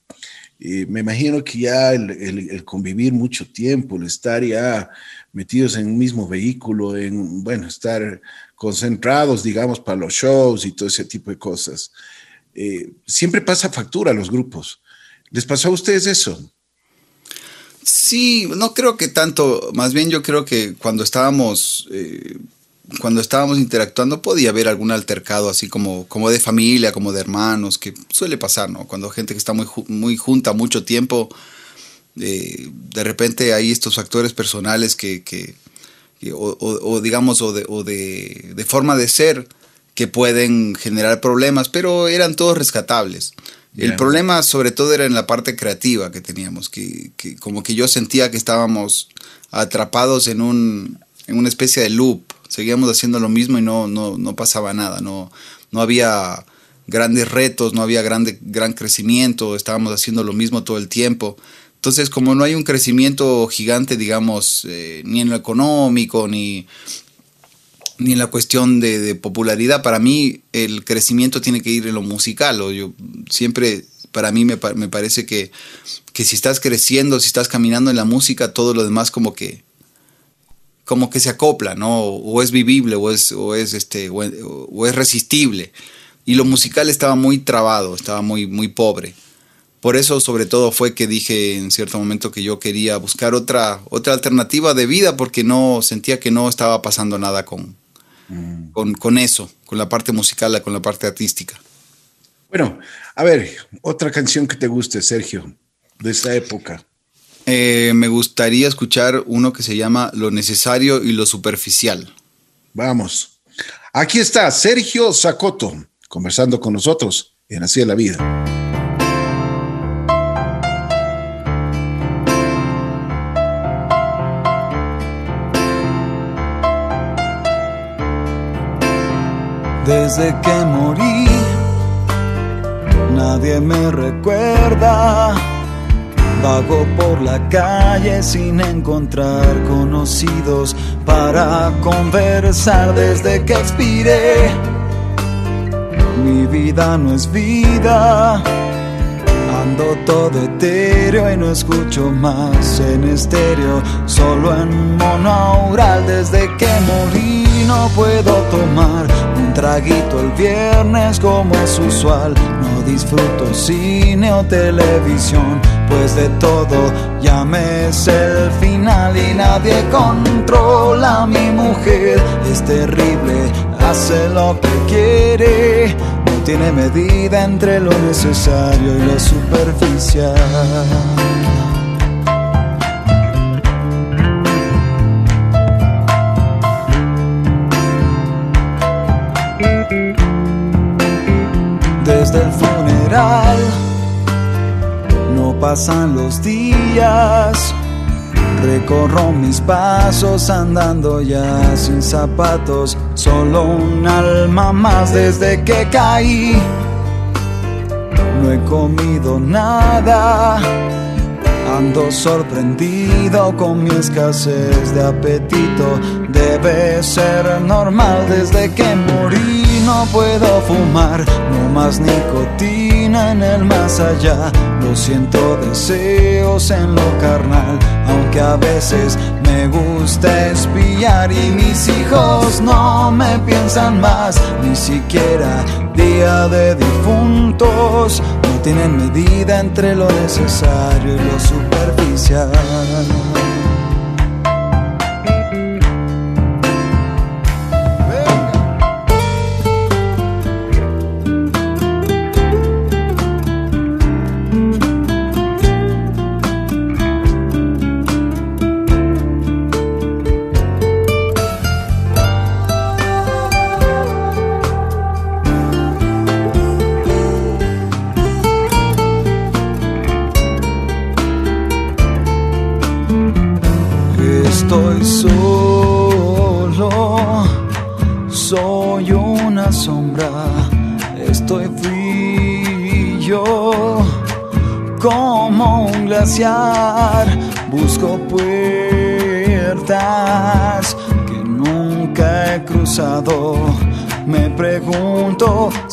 Eh, me imagino que ya el, convivir mucho tiempo, el estar ya metidos en un mismo vehículo, en, bueno, estar concentrados, digamos, para los shows y todo ese tipo de cosas. Eh, siempre pasa factura a los grupos. ¿Les pasó a ustedes eso? Sí, no creo que tanto, más bien yo creo que cuando estábamos, eh, cuando estábamos interactuando podía haber algún altercado así como, como de familia, como de hermanos, que suele pasar, ¿no? Cuando gente que está muy, muy junta mucho tiempo, eh, de repente hay estos factores personales que, o, digamos, o, de, de, forma de ser que pueden generar problemas, pero eran todos rescatables. El problema sobre todo era en la parte creativa que teníamos, que, como que yo sentía que estábamos atrapados en, un, en una especie de loop, seguíamos haciendo lo mismo y no, no, no pasaba nada, no, no había grandes retos, no había grande, gran crecimiento, estábamos haciendo lo mismo todo el tiempo. Entonces, como no hay un crecimiento gigante, digamos, eh, ni en lo económico, ni, ni en la cuestión de, popularidad, para mí el crecimiento tiene que ir en lo musical. O yo siempre, para mí me, parece que, que, si estás creciendo, si estás caminando en la música, todo lo demás como que como que se acopla, ¿no? O es vivible, o es, este, o es resistible. Y lo musical estaba muy trabado, estaba muy, muy pobre por eso sobre todo fue que dije en cierto momento que yo quería buscar otra, otra alternativa de vida porque no sentía que no estaba pasando nada con, mm. con, eso, con la parte musical, con la parte artística. Bueno, a ver, otra canción que te guste, Sergio, de esta época. Eh, me gustaría escuchar uno que se llama Lo necesario y lo superficial. Vamos. Aquí está Sergio Zacoto conversando con nosotros en Así de la Vida. Desde que morí, nadie me recuerda. Vago por la calle sin encontrar conocidos para conversar desde que expiré. Mi vida no es vida. Ando todo etéreo y no escucho más en estéreo, solo en monaural desde que morí no puedo tomar un traguito el viernes como es usual. No disfruto cine o televisión, pues de todo ya me es el final y nadie controla a mi mujer. Es terrible, hace lo que quiere, no tiene medida entre lo necesario y lo superficial. Desde el funeral. No pasan los días, recorro mis pasos andando ya sin zapatos, solo un alma más desde que caí. No he comido nada, ando sorprendido con mi escasez de apetito. Debe ser normal desde que morí no puedo fumar, no más nicotina en el más allá. Lo siento, deseos en lo carnal, aunque a veces me gusta espiar y mis hijos no me piensan más, ni siquiera día de difuntos. No tienen medida entre lo necesario y lo superficial.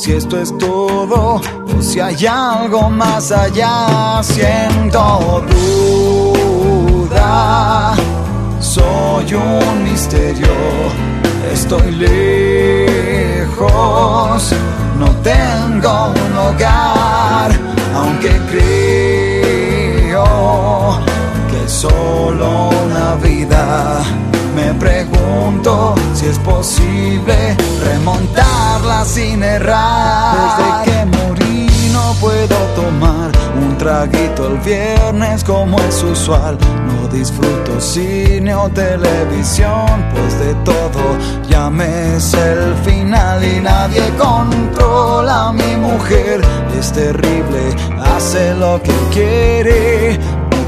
Si esto es todo o si hay algo más allá. Siento duda soy un misterio, estoy lejos, no tengo un hogar, aunque creo que solo una vida. Me pregunto si es posible remontarla sin errar. Desde que morí no puedo tomar un traguito el viernes como es usual. No disfruto cine o televisión, pues de todo ya me es el final y nadie controla a mi mujer. Es terrible, hace lo que quiere.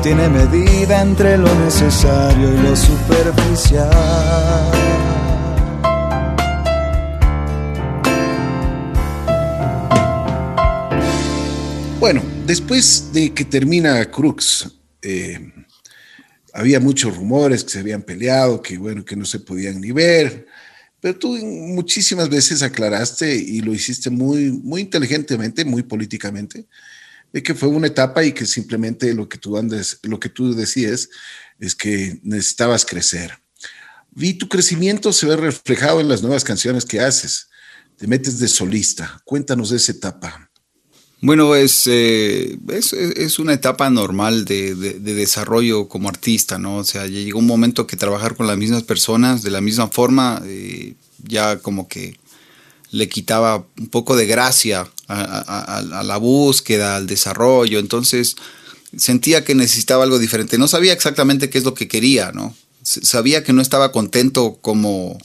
Tiene medida entre lo necesario y lo superficial. Bueno, después de que termina Crux, eh, había muchos rumores que se habían peleado, que bueno, que no se podían ni ver, pero tú muchísimas veces aclaraste y lo hiciste muy, muy inteligentemente, muy políticamente, de que fue una etapa y que simplemente lo que tú andes, lo que tú decías es que necesitabas crecer. Vi tu crecimiento se ve reflejado en las nuevas canciones que haces. Te metes de solista. Cuéntanos de esa etapa. Bueno, es, eh, es, es, una etapa normal de, de, de, desarrollo como artista, ¿no? O sea, ya llegó un momento que trabajar con las mismas personas de la misma forma eh, ya como que le quitaba un poco de gracia a, la búsqueda, al desarrollo, entonces sentía que necesitaba algo diferente. No sabía exactamente qué es lo que quería, ¿no? Sabía que no estaba contento como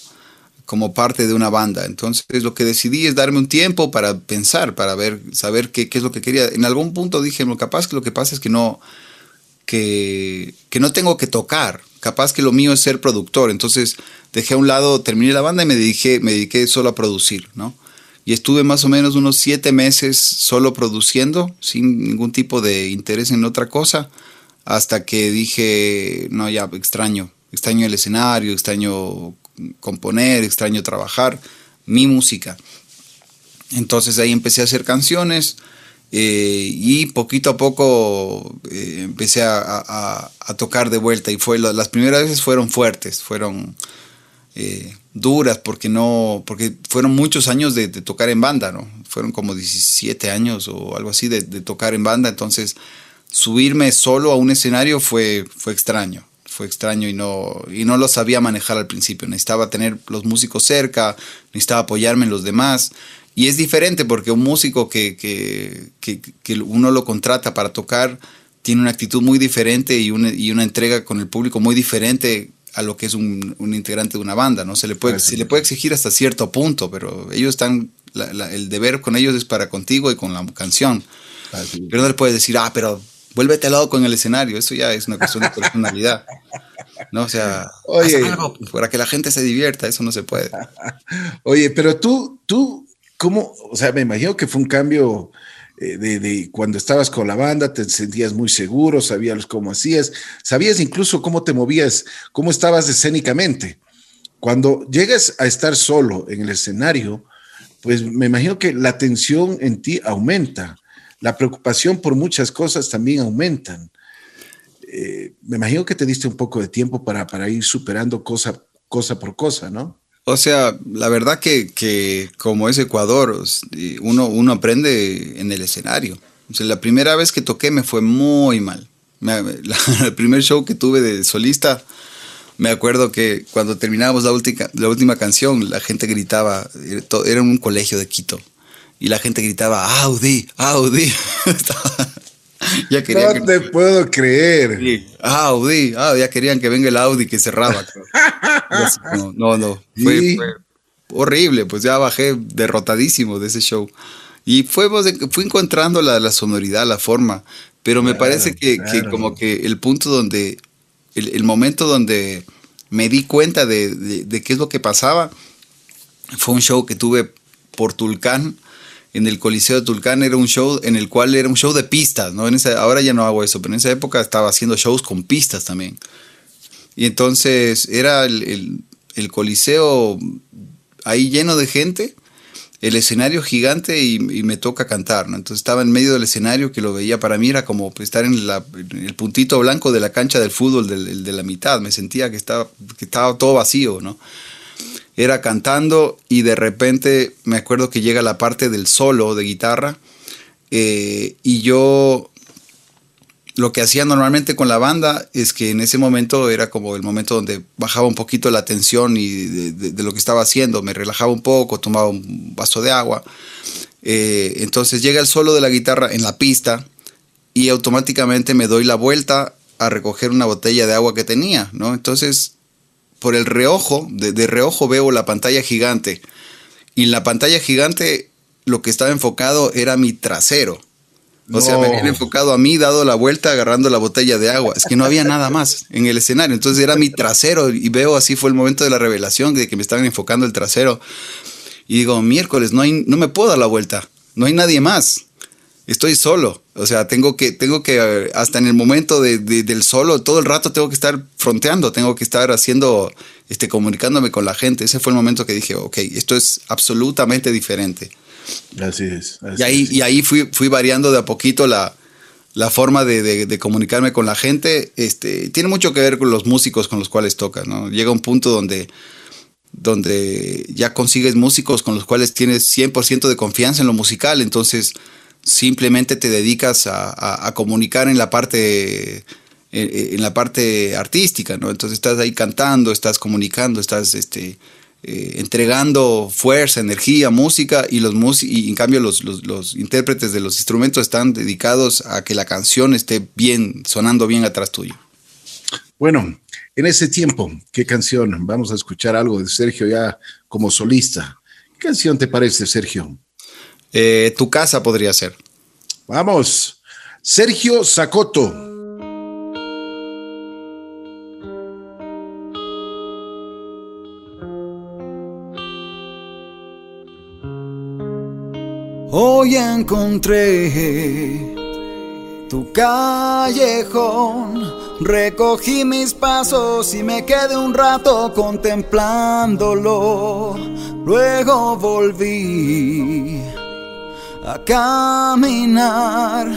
como parte de una banda. Entonces lo que decidí es darme un tiempo para pensar, para ver, saber qué, qué es lo que quería. En algún punto dije, capaz que lo que pasa es que no, que, no tengo que tocar. Capaz que lo mío es ser productor. Entonces dejé a un lado, terminé la banda y me dediqué, me dediqué solo a producir, ¿no? Y estuve más o menos unos siete meses solo produciendo, sin ningún tipo de interés en otra cosa, hasta que dije, no, ya extraño, extraño el escenario, extraño componer, extraño trabajar mi música. Entonces ahí empecé a hacer canciones eh, y poquito a poco eh, empecé a, tocar de vuelta y fue las primeras veces fueron fuertes, fueron eh, duras porque no porque fueron muchos años de, de, tocar en banda, ¿no? Fueron como 17 años o algo así de, de tocar en banda, entonces subirme solo a un escenario fue, fue extraño fue extraño y no, y no lo sabía manejar al principio. Necesitaba tener los músicos cerca, necesitaba apoyarme en los demás. Y es diferente porque un músico que, que, que, que uno lo contrata para tocar tiene una actitud muy diferente y una, y una entrega con el público muy diferente a lo que es un, un integrante de una banda, ¿no? Se le puede, se le puede exigir hasta cierto punto, pero ellos están, la, la, el deber con ellos es para contigo y con la canción. Así. Pero no le puedes decir, ah, pero vuélvete al lado con el escenario. Eso ya es una cuestión de personalidad. ¿No? O sea, Oye, algo para que la gente se divierta. Eso no se puede. Oye, pero tú, tú, ¿cómo? O sea, me imagino que fue un cambio eh, de, cuando estabas con la banda, te sentías muy seguro, sabías cómo hacías, sabías incluso cómo te movías, cómo estabas escénicamente. Cuando llegas a estar solo en el escenario, pues me imagino que la tensión en ti aumenta, la preocupación por muchas cosas también aumentan. Eh, me imagino que te diste un poco de tiempo para, para ir superando cosa, cosa por cosa, ¿no? O sea, la verdad que, como es Ecuador, uno, uno aprende en el escenario. O sea, la primera vez que toqué me fue muy mal. el primer show que tuve de solista, me acuerdo que cuando terminábamos la última, la última canción, la gente gritaba, era un colegio de Quito, y la gente gritaba, Audi, Audi. ya querían no te puedo creer. Audi, ah, ya querían que venga el Audi que cerraba. no, no, Fue, horrible, pues ya bajé derrotadísimo de ese show. Y fue, fui encontrando la, la sonoridad, la forma, pero me parece que, como que el punto donde, el, momento donde me di cuenta de, qué es lo que pasaba, fue un show que tuve por Tulcán, en el Coliseo de Tulcán era un show en el cual era un show de pistas, ¿no? En ahora ya no hago eso, pero en esa época estaba haciendo shows con pistas también. Y entonces era el, el Coliseo ahí lleno de gente el escenario gigante y, me toca cantar, ¿no? Entonces estaba en medio del escenario que lo veía para mí era como estar en, el puntito blanco de la cancha del fútbol de la mitad, me sentía que estaba, que estaba todo vacío, ¿no? Era cantando y de repente me acuerdo que llega la parte del solo de guitarra eh, y yo lo que hacía normalmente con la banda es que en ese momento era como el momento donde bajaba un poquito la tensión y de, lo que estaba haciendo, me relajaba un poco, tomaba un vaso de agua. Eh, entonces llega el solo de la guitarra en la pista y automáticamente me doy la vuelta a recoger una botella de agua que tenía, ¿no? Entonces, por el reojo, de, de reojo veo la pantalla gigante y en la pantalla gigante lo que estaba enfocado era mi trasero. O sea, me habían enfocado a mí, dado la vuelta, agarrando la botella de agua. Es que no había nada más en el escenario. Entonces era mi trasero y veo así fue el momento de la revelación de que me estaban enfocando el trasero. Y digo, miércoles, no, hay, no me puedo dar la vuelta. No hay nadie más. Estoy solo. O sea, tengo que, tengo que, hasta en el momento del solo, todo el rato tengo que estar fronteando, tengo que estar haciendo, este, comunicándome con la gente. Ese fue el momento que dije, ok, esto es absolutamente diferente. Así es. y ahí, y ahí fui, fui variando de a poquito la, la forma de, de, comunicarme con la gente. Este, tiene mucho que ver con los músicos con los cuales tocas, ¿no? Llega un punto donde, donde ya consigues músicos con los cuales tienes 100% de confianza en lo musical, entonces simplemente te dedicas a, comunicar en la parte en, la parte artística, ¿no? Entonces estás ahí cantando, estás comunicando, estás este, eh, entregando fuerza, energía, música y los y en cambio los, los, intérpretes de los instrumentos están dedicados a que la canción esté bien, sonando bien atrás tuyo. Bueno, en ese tiempo, ¿qué canción? Vamos a escuchar algo de Sergio ya como solista. ¿Qué canción te parece, Sergio? Eh, tu casa podría ser. Vamos, Sergio Sacoto. Hoy encontré tu callejón, recogí mis pasos y me quedé un rato contemplándolo. Luego volví a caminar,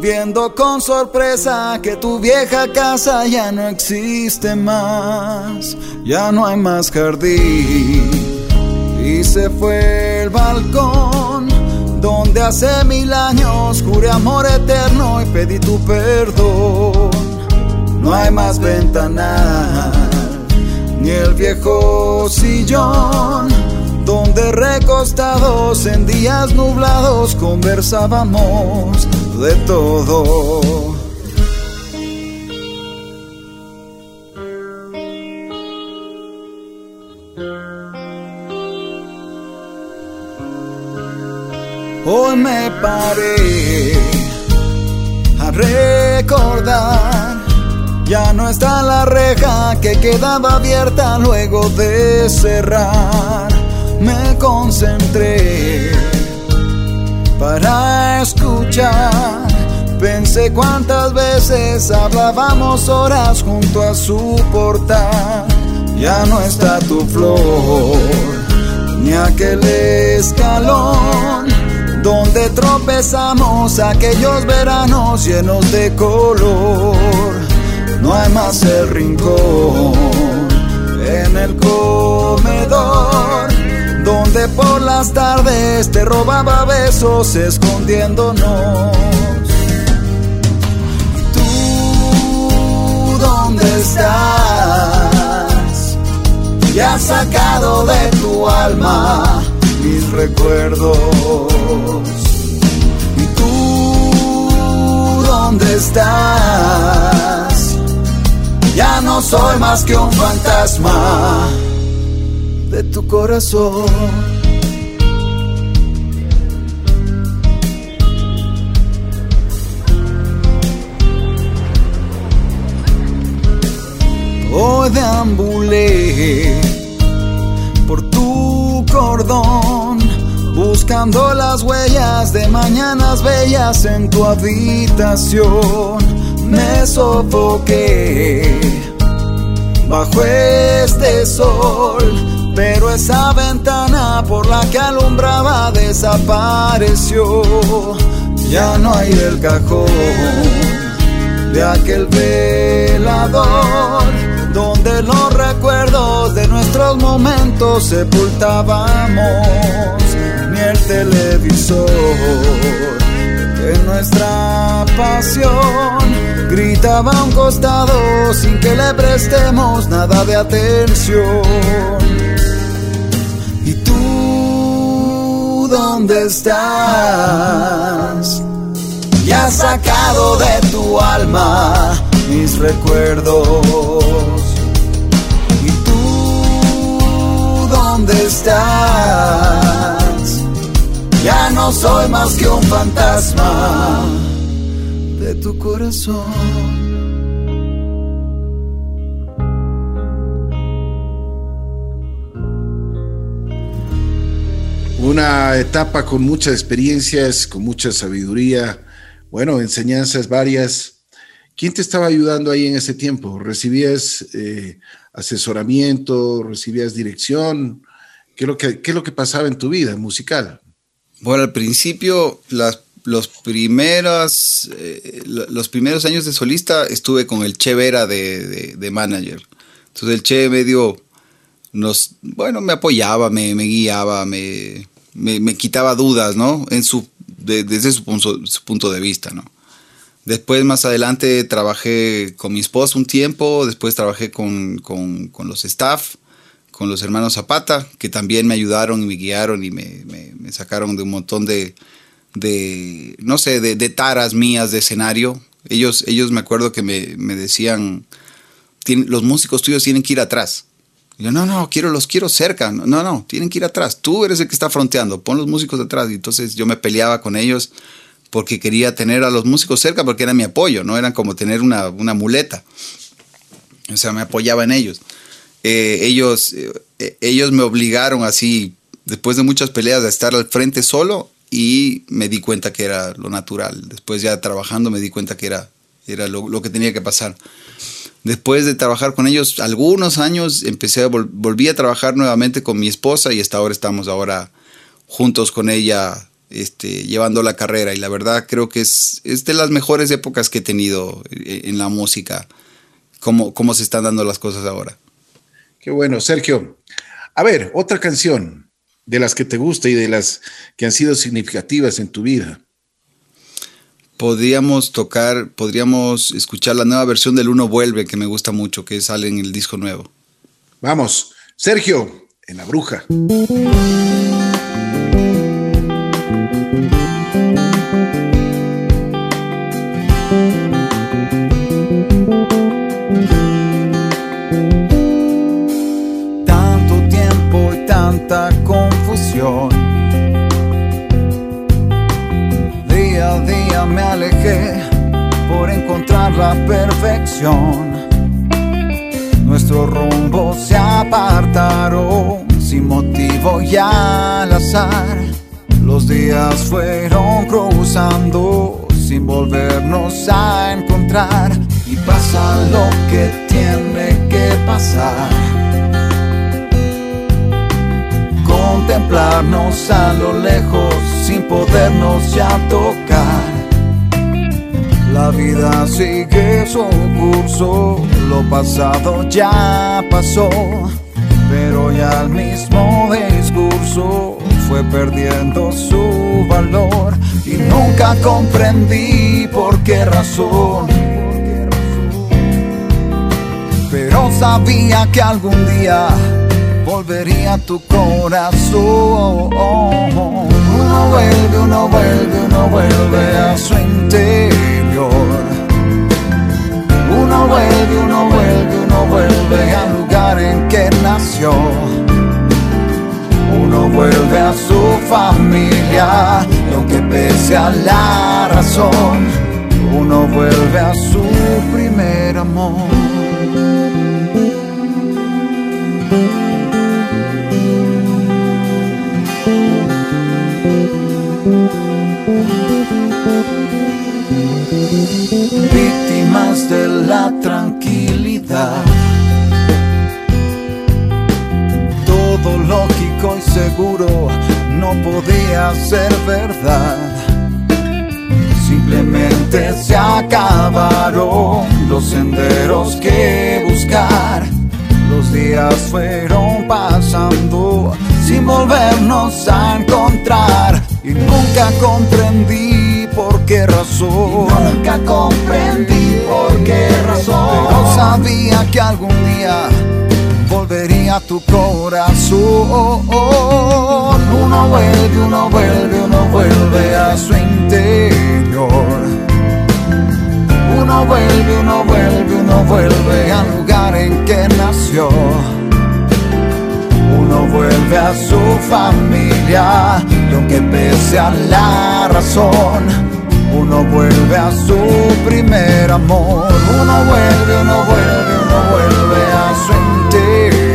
viendo con sorpresa que tu vieja casa ya no existe más, ya no hay más jardín. Y se fue el balcón donde hace mil años juré amor eterno y pedí tu perdón. No hay más ventanal, ni el viejo sillón, donde recostados en días nublados conversábamos de todo. Hoy me paré a recordar. Ya no está la reja que quedaba abierta luego de cerrar. Me concentré para escuchar. Pensé cuántas veces hablábamos horas junto a su portal. Ya no está tu flor, ni aquel escalón donde tropezamos aquellos veranos llenos de color. No hay más el rincón en el comedor, donde por las tardes te robaba besos escondiéndonos. ¿Tú dónde estás? Ya has sacado de tu alma mis recuerdos. ¿Y tú dónde estás? Ya no soy más que un fantasma de tu corazón. Hoy deambulé por tu cordón, buscando las huellas de mañanas bellas en tu habitación. Me sofoqué bajo este sol, pero esa ventana por la que alumbraba desapareció. Ya no hay el cajón de aquel velador donde los recuerdos de nuestros momentos sepultábamos, ni el televisor de nuestra pasión gritaba a un costado sin que le prestemos nada de atención. ¿Y tú dónde estás? Ya sacado de tu alma mis recuerdos. ¿Y tú dónde estás? Ya no soy más que un fantasma de tu corazón. Una etapa con muchas experiencias, con mucha sabiduría, bueno, enseñanzas varias. ¿Quién te estaba ayudando ahí en ese tiempo? ¿Recibías eh, asesoramiento? ¿Recibías dirección? ¿Qué es, lo que, ¿Qué lo que pasaba en tu vida musical? Bueno, al principio, las, los, primeros, eh, los primeros años de solista estuve con el Che Vera de, de, de manager. Entonces el Che medio nos, bueno, me apoyaba, me, me guiaba, me, me, me, quitaba dudas, ¿no? En su, de, desde su punto, de vista, ¿no? Después, más adelante, trabajé con mi esposa un tiempo, después trabajé con, con, los staff, con los hermanos Zapata, que también me ayudaron y me guiaron y me, me, me sacaron de un montón de, de no sé, de, de, taras mías de escenario. Ellos, ellos me acuerdo que me, me decían, los músicos tuyos tienen que ir atrás. Yo, no, no, quiero, los quiero cerca. No, no, tienen que ir atrás. Tú eres el que está fronteando. Pon los músicos atrás. Y entonces yo me peleaba con ellos porque quería tener a los músicos cerca porque era mi apoyo, no eran como tener una, una muleta. O sea, me apoyaba en ellos. Eh, ellos, eh, ellos me obligaron así, después de muchas peleas, a estar al frente solo y me di cuenta que era lo natural. Después ya trabajando me di cuenta que era, era lo, lo que tenía que pasar. Después de trabajar con ellos algunos años, empecé a vol volví a trabajar nuevamente con mi esposa y hasta ahora estamos ahora juntos con ella este, llevando la carrera y la verdad creo que es, es, de las mejores épocas que he tenido en la música, cómo, cómo se están dando las cosas ahora. Qué bueno, Sergio. A ver, otra canción de las que te gusta y de las que han sido significativas en tu vida. Podríamos tocar, podríamos escuchar la nueva versión del Uno Vuelve, que me gusta mucho, que sale en el disco nuevo. Vamos, Sergio, en la bruja. La perfección. Nuestros rumbos se apartaron sin motivo y al azar. Los días fueron cruzando sin volvernos a encontrar. Y pasa lo que tiene que pasar contemplarnos a lo lejos sin podernos ya tocar. La vida sigue su curso, lo pasado ya pasó, pero ya el mismo discurso fue perdiendo su valor y nunca comprendí por qué razón. Pero sabía que algún día volvería tu corazón. Uno vuelve, uno vuelve, uno vuelve a su interior. Uno vuelve, uno vuelve, uno vuelve al lugar en que nació. Uno vuelve a su familia, y aunque pese a la razón, uno vuelve a su primer amor. Víctimas de la tranquilidad. Todo lógico y seguro no podía ser verdad. Simplemente se acabaron los senderos que buscar. Los días fueron pasando sin volvernos a encontrar y nunca comprendí qué razón. nunca comprendí por qué razón. Pero sabía que algún día volvería tu corazón. Uno vuelve, uno vuelve, uno vuelve a su interior. Uno vuelve, uno vuelve, uno vuelve al lugar en que nació uno vuelve a su familia y aunque pese a la razón, uno vuelve a su primer amor. Uno vuelve, uno vuelve, uno vuelve a su interior.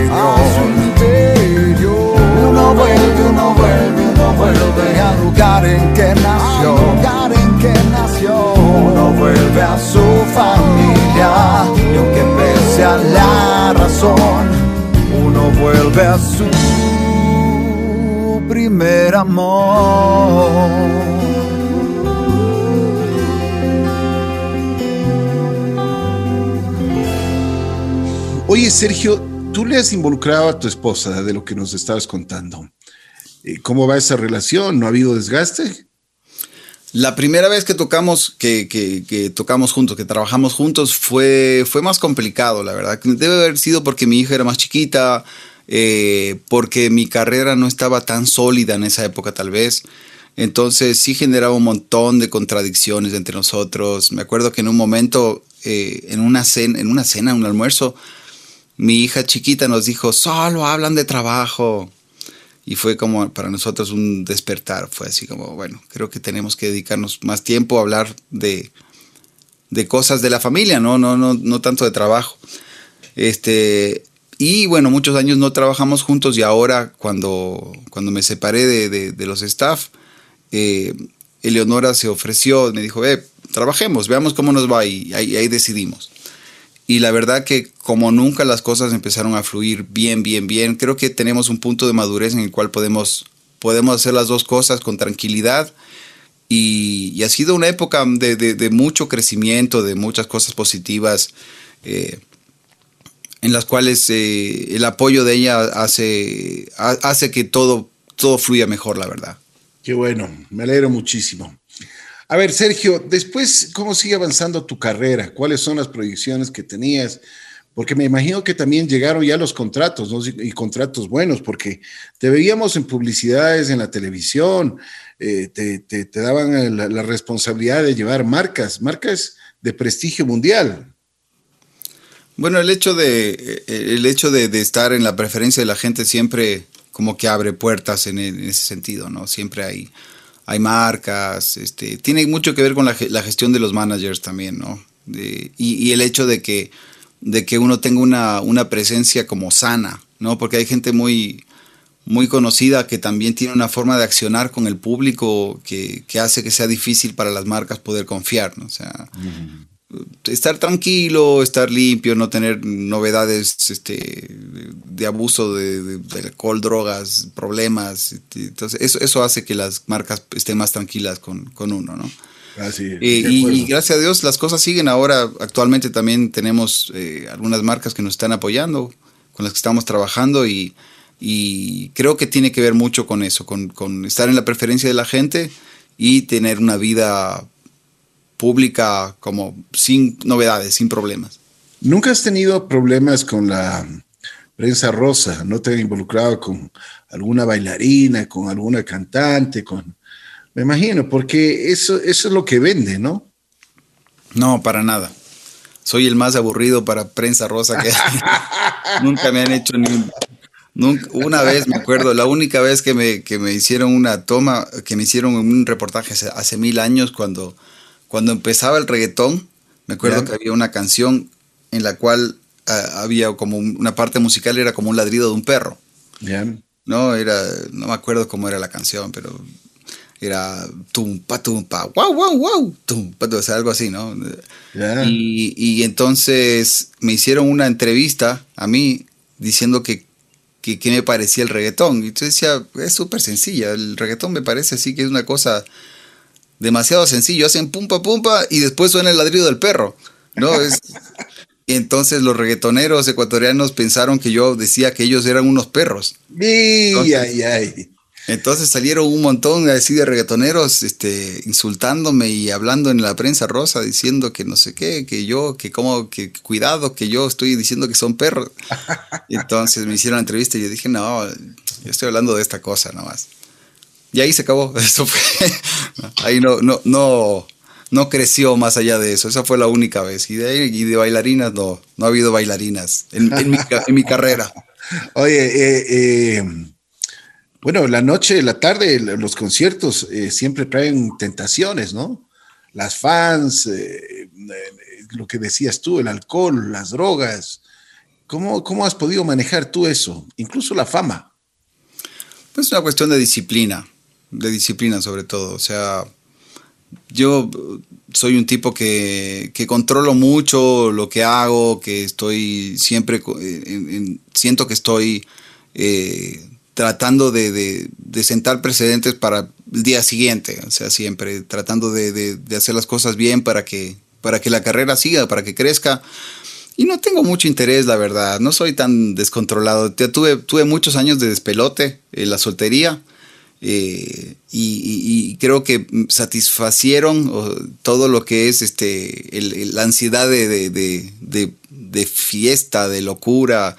Uno vuelve, uno vuelve, uno vuelve al lugar en que nació. lugar en que nació. Uno vuelve a su familia y aunque pese a la razón uno vuelve a su primer amor. Oye, Sergio, tú le has involucrado a tu esposa de lo que nos estabas contando. Eh, ¿Cómo va esa relación? ¿No ha habido desgaste? La primera vez que tocamos, que, tocamos juntos, que trabajamos juntos, fue, fue más complicado, la verdad. Debe haber sido porque mi hija era más chiquita, eh, porque mi carrera no estaba tan sólida en esa época tal vez. Entonces sí generaba un montón de contradicciones entre nosotros. Me acuerdo que en un momento, eh, en, una cena, en una cena, un almuerzo, mi hija chiquita nos dijo, solo hablan de trabajo y fue como para nosotros un despertar, fue así como, bueno, creo que tenemos que dedicarnos más tiempo a hablar de, de cosas de la familia, ¿no? No, no, no tanto de trabajo. Este, y bueno, muchos años no trabajamos juntos y ahora cuando, cuando me separé de, de, los staff, eh, Eleonora se ofreció, me dijo, eh, trabajemos, veamos cómo nos va y ahí decidimos. Y la verdad que como nunca las cosas empezaron a fluir bien, bien, bien, creo que tenemos un punto de madurez en el cual podemos, podemos hacer las dos cosas con tranquilidad. Y, ha sido una época de, mucho crecimiento, de muchas cosas positivas, eh, en las cuales eh, el apoyo de ella hace, hace que todo, todo fluya mejor, la verdad. Qué bueno, me alegro muchísimo. A ver, Sergio, después, ¿cómo sigue avanzando tu carrera? ¿Cuáles son las proyecciones que tenías? Porque me imagino que también llegaron ya los contratos, ¿no? Y contratos buenos, porque te veíamos en publicidades, en la televisión, eh, te, daban la, responsabilidad de llevar marcas, marcas de prestigio mundial. Bueno, el hecho de, el hecho de, estar en la preferencia de la gente siempre como que abre puertas en, en ese sentido, ¿no? Siempre hay hay marcas, este, tiene mucho que ver con la, gestión de los managers también, ¿no? y, el hecho de que, de que uno tenga una, una, presencia como sana, ¿no? Porque hay gente muy, muy conocida que también tiene una forma de accionar con el público que, hace que sea difícil para las marcas poder confiar, ¿no? O sea, estar tranquilo, estar limpio, no tener novedades este, de abuso de, alcohol, drogas, problemas. Entonces, eso, eso hace que las marcas estén más tranquilas con, con uno, ¿no? Así y, gracias a Dios las cosas siguen. Ahora actualmente también tenemos eh, algunas marcas que nos están apoyando, con las que estamos trabajando y, y creo que tiene que ver mucho con eso, con, con, estar en la preferencia de la gente y tener una vida pública como sin novedades, sin problemas. ¿Nunca has tenido problemas con la prensa rosa? ¿No te has involucrado con alguna bailarina, con alguna cantante, con... Me imagino, porque eso, eso es lo que vende, ¿no? No, para nada. Soy el más aburrido para prensa rosa que nunca me han hecho ni Nunca, una vez me acuerdo, la única vez que me, que me hicieron una toma, que me hicieron un reportaje hace, hace mil años cuando cuando empezaba el reggaetón, me acuerdo que había una canción en la cual ah, había como una parte musical, era como un ladrido de un perro. No, era, no me acuerdo cómo era la canción, pero era tumpa, tumpa, wow, wow, wow, tumpa, o sea, algo así, ¿no? Y, y, entonces me hicieron una entrevista a mí diciendo que, que, que me parecía el reggaetón. Y yo decía, es súper sencilla, el reggaetón me parece así que es una cosa demasiado sencillo. Hacen pumpa pumpa y después suena el ladrido del perro. ¿no? Es, entonces los reggaetoneros ecuatorianos pensaron que yo decía que ellos eran unos perros. Entonces, entonces salieron un montón así de reggaetoneros este, insultándome y hablando en la prensa rosa diciendo que no sé qué, que yo, que como, que cuidado, que yo estoy diciendo que son perros. entonces me hicieron la entrevista y yo dije, no, yo estoy hablando de esta cosa nomás. Y ahí se acabó. Eso fue. ahí no, no, no, no creció más allá de eso. Esa fue la única vez. Y de, y de bailarinas, no, no ha habido bailarinas en, mi, carrera. Oye, eh, eh, bueno, la noche, la tarde, los conciertos eh, siempre traen tentaciones, ¿no? Las fans, lo que decías tú, el alcohol, las drogas. ¿Cómo, ¿Cómo has podido manejar tú eso? Incluso la fama. Pues es una cuestión de disciplina de disciplina sobre todo. O sea, yo soy un tipo que, que controlo mucho lo que hago, que estoy siempre, siento que estoy eh, tratando de, de, sentar precedentes para el día siguiente, o sea, siempre tratando de, de, hacer las cosas bien para que, para que la carrera siga, para que crezca. Y no tengo mucho interés, la verdad, no soy tan descontrolado. Tuve, tuve muchos años de despelote en la soltería eh, y, creo que satisfacieron todo lo que es este, la ansiedad de, fiesta, de locura.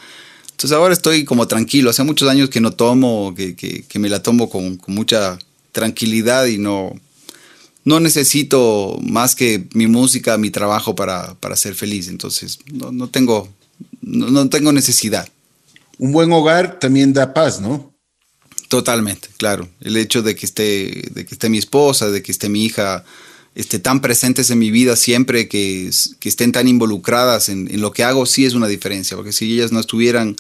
Entonces ahora estoy como tranquilo. Hace muchos años que no tomo, que, me la tomo con, mucha tranquilidad y no, no necesito más que mi música, mi trabajo para, ser feliz. Entonces no, tengo, no tengo necesidad. Un buen hogar también da paz, ¿no? Totalmente, claro. El hecho de que esté, de que esté mi esposa, de que esté mi hija, esté tan presentes en mi vida siempre, que, que estén tan involucradas en, lo que hago, sí es una diferencia. Porque si ellas no estuvieran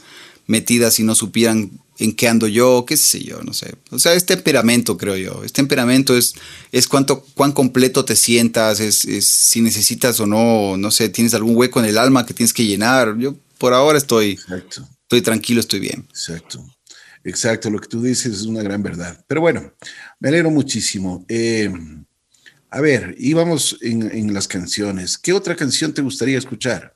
metidas y no supieran en qué ando yo, qué sé yo, no sé. O sea, es temperamento, creo yo. Es temperamento, es, es cuánto, cuán completo te sientas, es, si necesitas o no, no sé, tienes algún hueco en el alma que tienes que llenar. Yo por ahora estoy, estoy tranquilo, estoy bien. Exacto. Exacto, lo que tú dices es una gran verdad. Pero bueno, me alegro muchísimo. Eh, a ver, íbamos en, en, las canciones. ¿Qué otra canción te gustaría escuchar?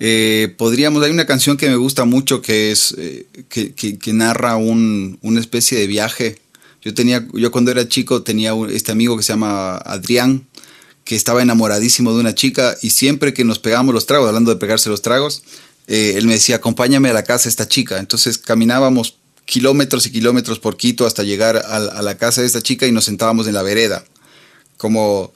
Eh, podríamos, hay una canción que me gusta mucho que es eh, que, narra un, una especie de viaje. Yo tenía, yo cuando era chico tenía este amigo que se llama Adrián, que estaba enamoradísimo de una chica y siempre que nos pegamos los tragos, hablando de pegarse los tragos, eh, él me decía, acompáñame a la casa de esta chica. Entonces caminábamos kilómetros y kilómetros por Quito hasta llegar a, la casa de esta chica y nos sentábamos en la vereda, como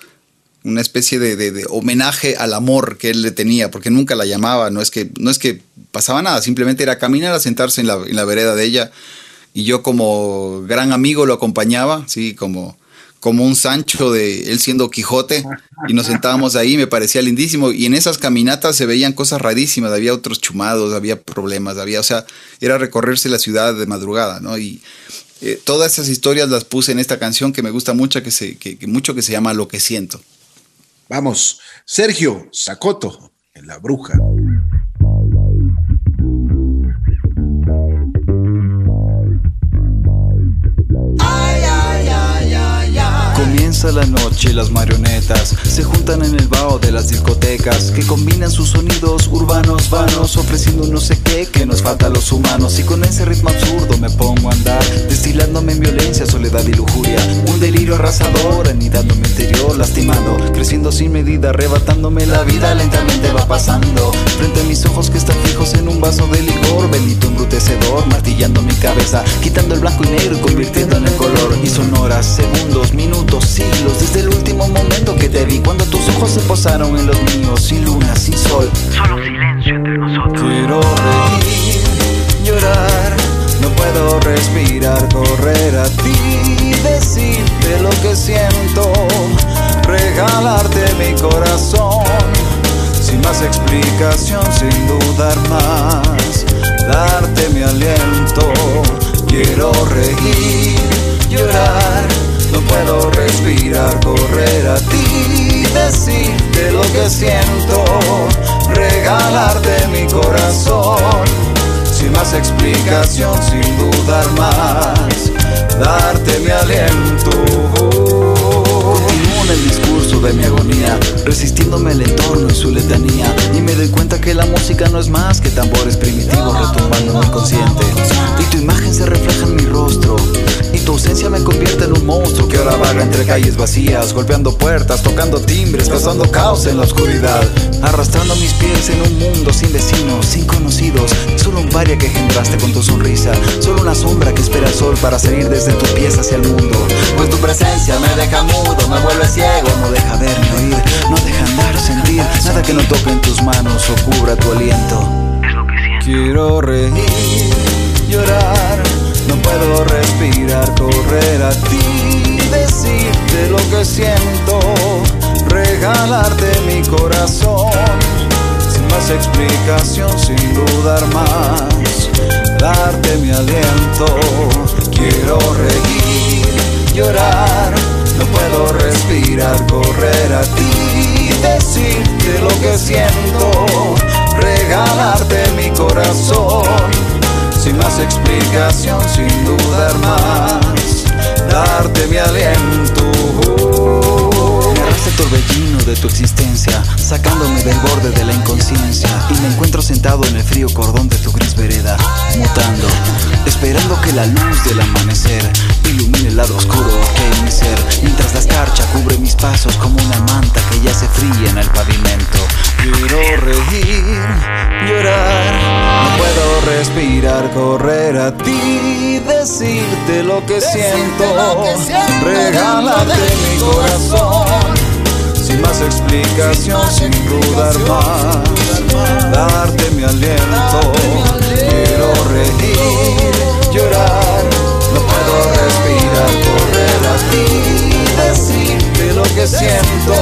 una especie de, homenaje al amor que él le tenía, porque nunca la llamaba, no es que, no es que pasaba nada, simplemente era caminar a sentarse en la, en la vereda de ella y yo como gran amigo lo acompañaba, sí, como como un Sancho de él siendo Quijote y nos sentábamos ahí, me parecía lindísimo y en esas caminatas se veían cosas rarísimas, había otros chumados, había problemas, había, o sea, era recorrerse la ciudad de madrugada, ¿no? Y eh, todas esas historias las puse en esta canción que me gusta mucho que, se, que, mucho que se llama Lo que siento. Vamos, Sergio Sacoto en La Bruja. Comienza la noche las marionetas se juntan en el vaho de las discotecas que combinan sus sonidos urbanos vanos ofreciendo un no sé qué que nos falta a los humanos. Y con ese ritmo absurdo me pongo a andar destilándome en violencia, soledad y lujuria. Un delirio arrasador anidando mi interior lastimando, creciendo sin medida arrebatándome la vida lentamente va pasando. Frente a mis ojos que están fijos en un vaso de licor bendito embrutecedor martillando mi cabeza quitando el blanco y negro y convirtiendo en el color. Y son horas, segundos, minutos, siglos desde el último momento que te vi cuando tus ojos se posaron en los míos sin luna, sin sol Solo silencio entre nosotros. Quiero reír, llorar, no puedo respirar, correr a ti, decirte lo que siento, regalarte mi corazón, sin más explicación, sin dudar más, darte mi aliento. Quiero reír, llorar, no puedo respirar, correr a ti, decirte lo que siento, regalarte mi corazón, sin más explicación, sin dudar más, darte mi aliento. El discurso de mi agonía, resistiéndome el entorno y su letanía, y me doy cuenta que la música no es más que tambores primitivos retumbando calles vacías, golpeando puertas, tocando timbres, causando caos en la oscuridad, arrastrando mis pies en un mundo sin vecinos, sin conocidos, solo un paria que engendraste con tu sonrisa, solo una sombra que espera el sol para salir desde tu pies hacia el mundo, pues tu presencia me deja mudo, me vuelve ciego, no deja ver ni oír, no deja andar, sentir, nada que no toque en tus manos o cubra tu aliento. Es lo que siento. Quiero reír, llorar, no puedo respirar, correr a ti, decirte lo que siento, regalarte mi corazón, sin más explicación, sin dudar más, darte mi aliento. Quiero reír, llorar, no puedo respirar, correr a ti, decirte lo que siento, regalarte mi corazón, sin más explicación, sin dudar más, darte mi aliento. Torbellino de tu existencia, sacándome del borde de la inconsciencia, y me encuentro sentado en el frío cordón de tu gris vereda, mutando, esperando que la luz del amanecer ilumine el lado oscuro que hay en mi ser, mientras la escarcha cubre mis pasos como una manta que ya se fría en el pavimento. Quiero reír, llorar, no puedo respirar, correr a ti, decirte lo que siento, regalarte mi corazón, sin más explicación, sin dudar más, darte mi aliento. Quiero reír, llorar, no puedo respirar, correr a ti, decirte lo que siento,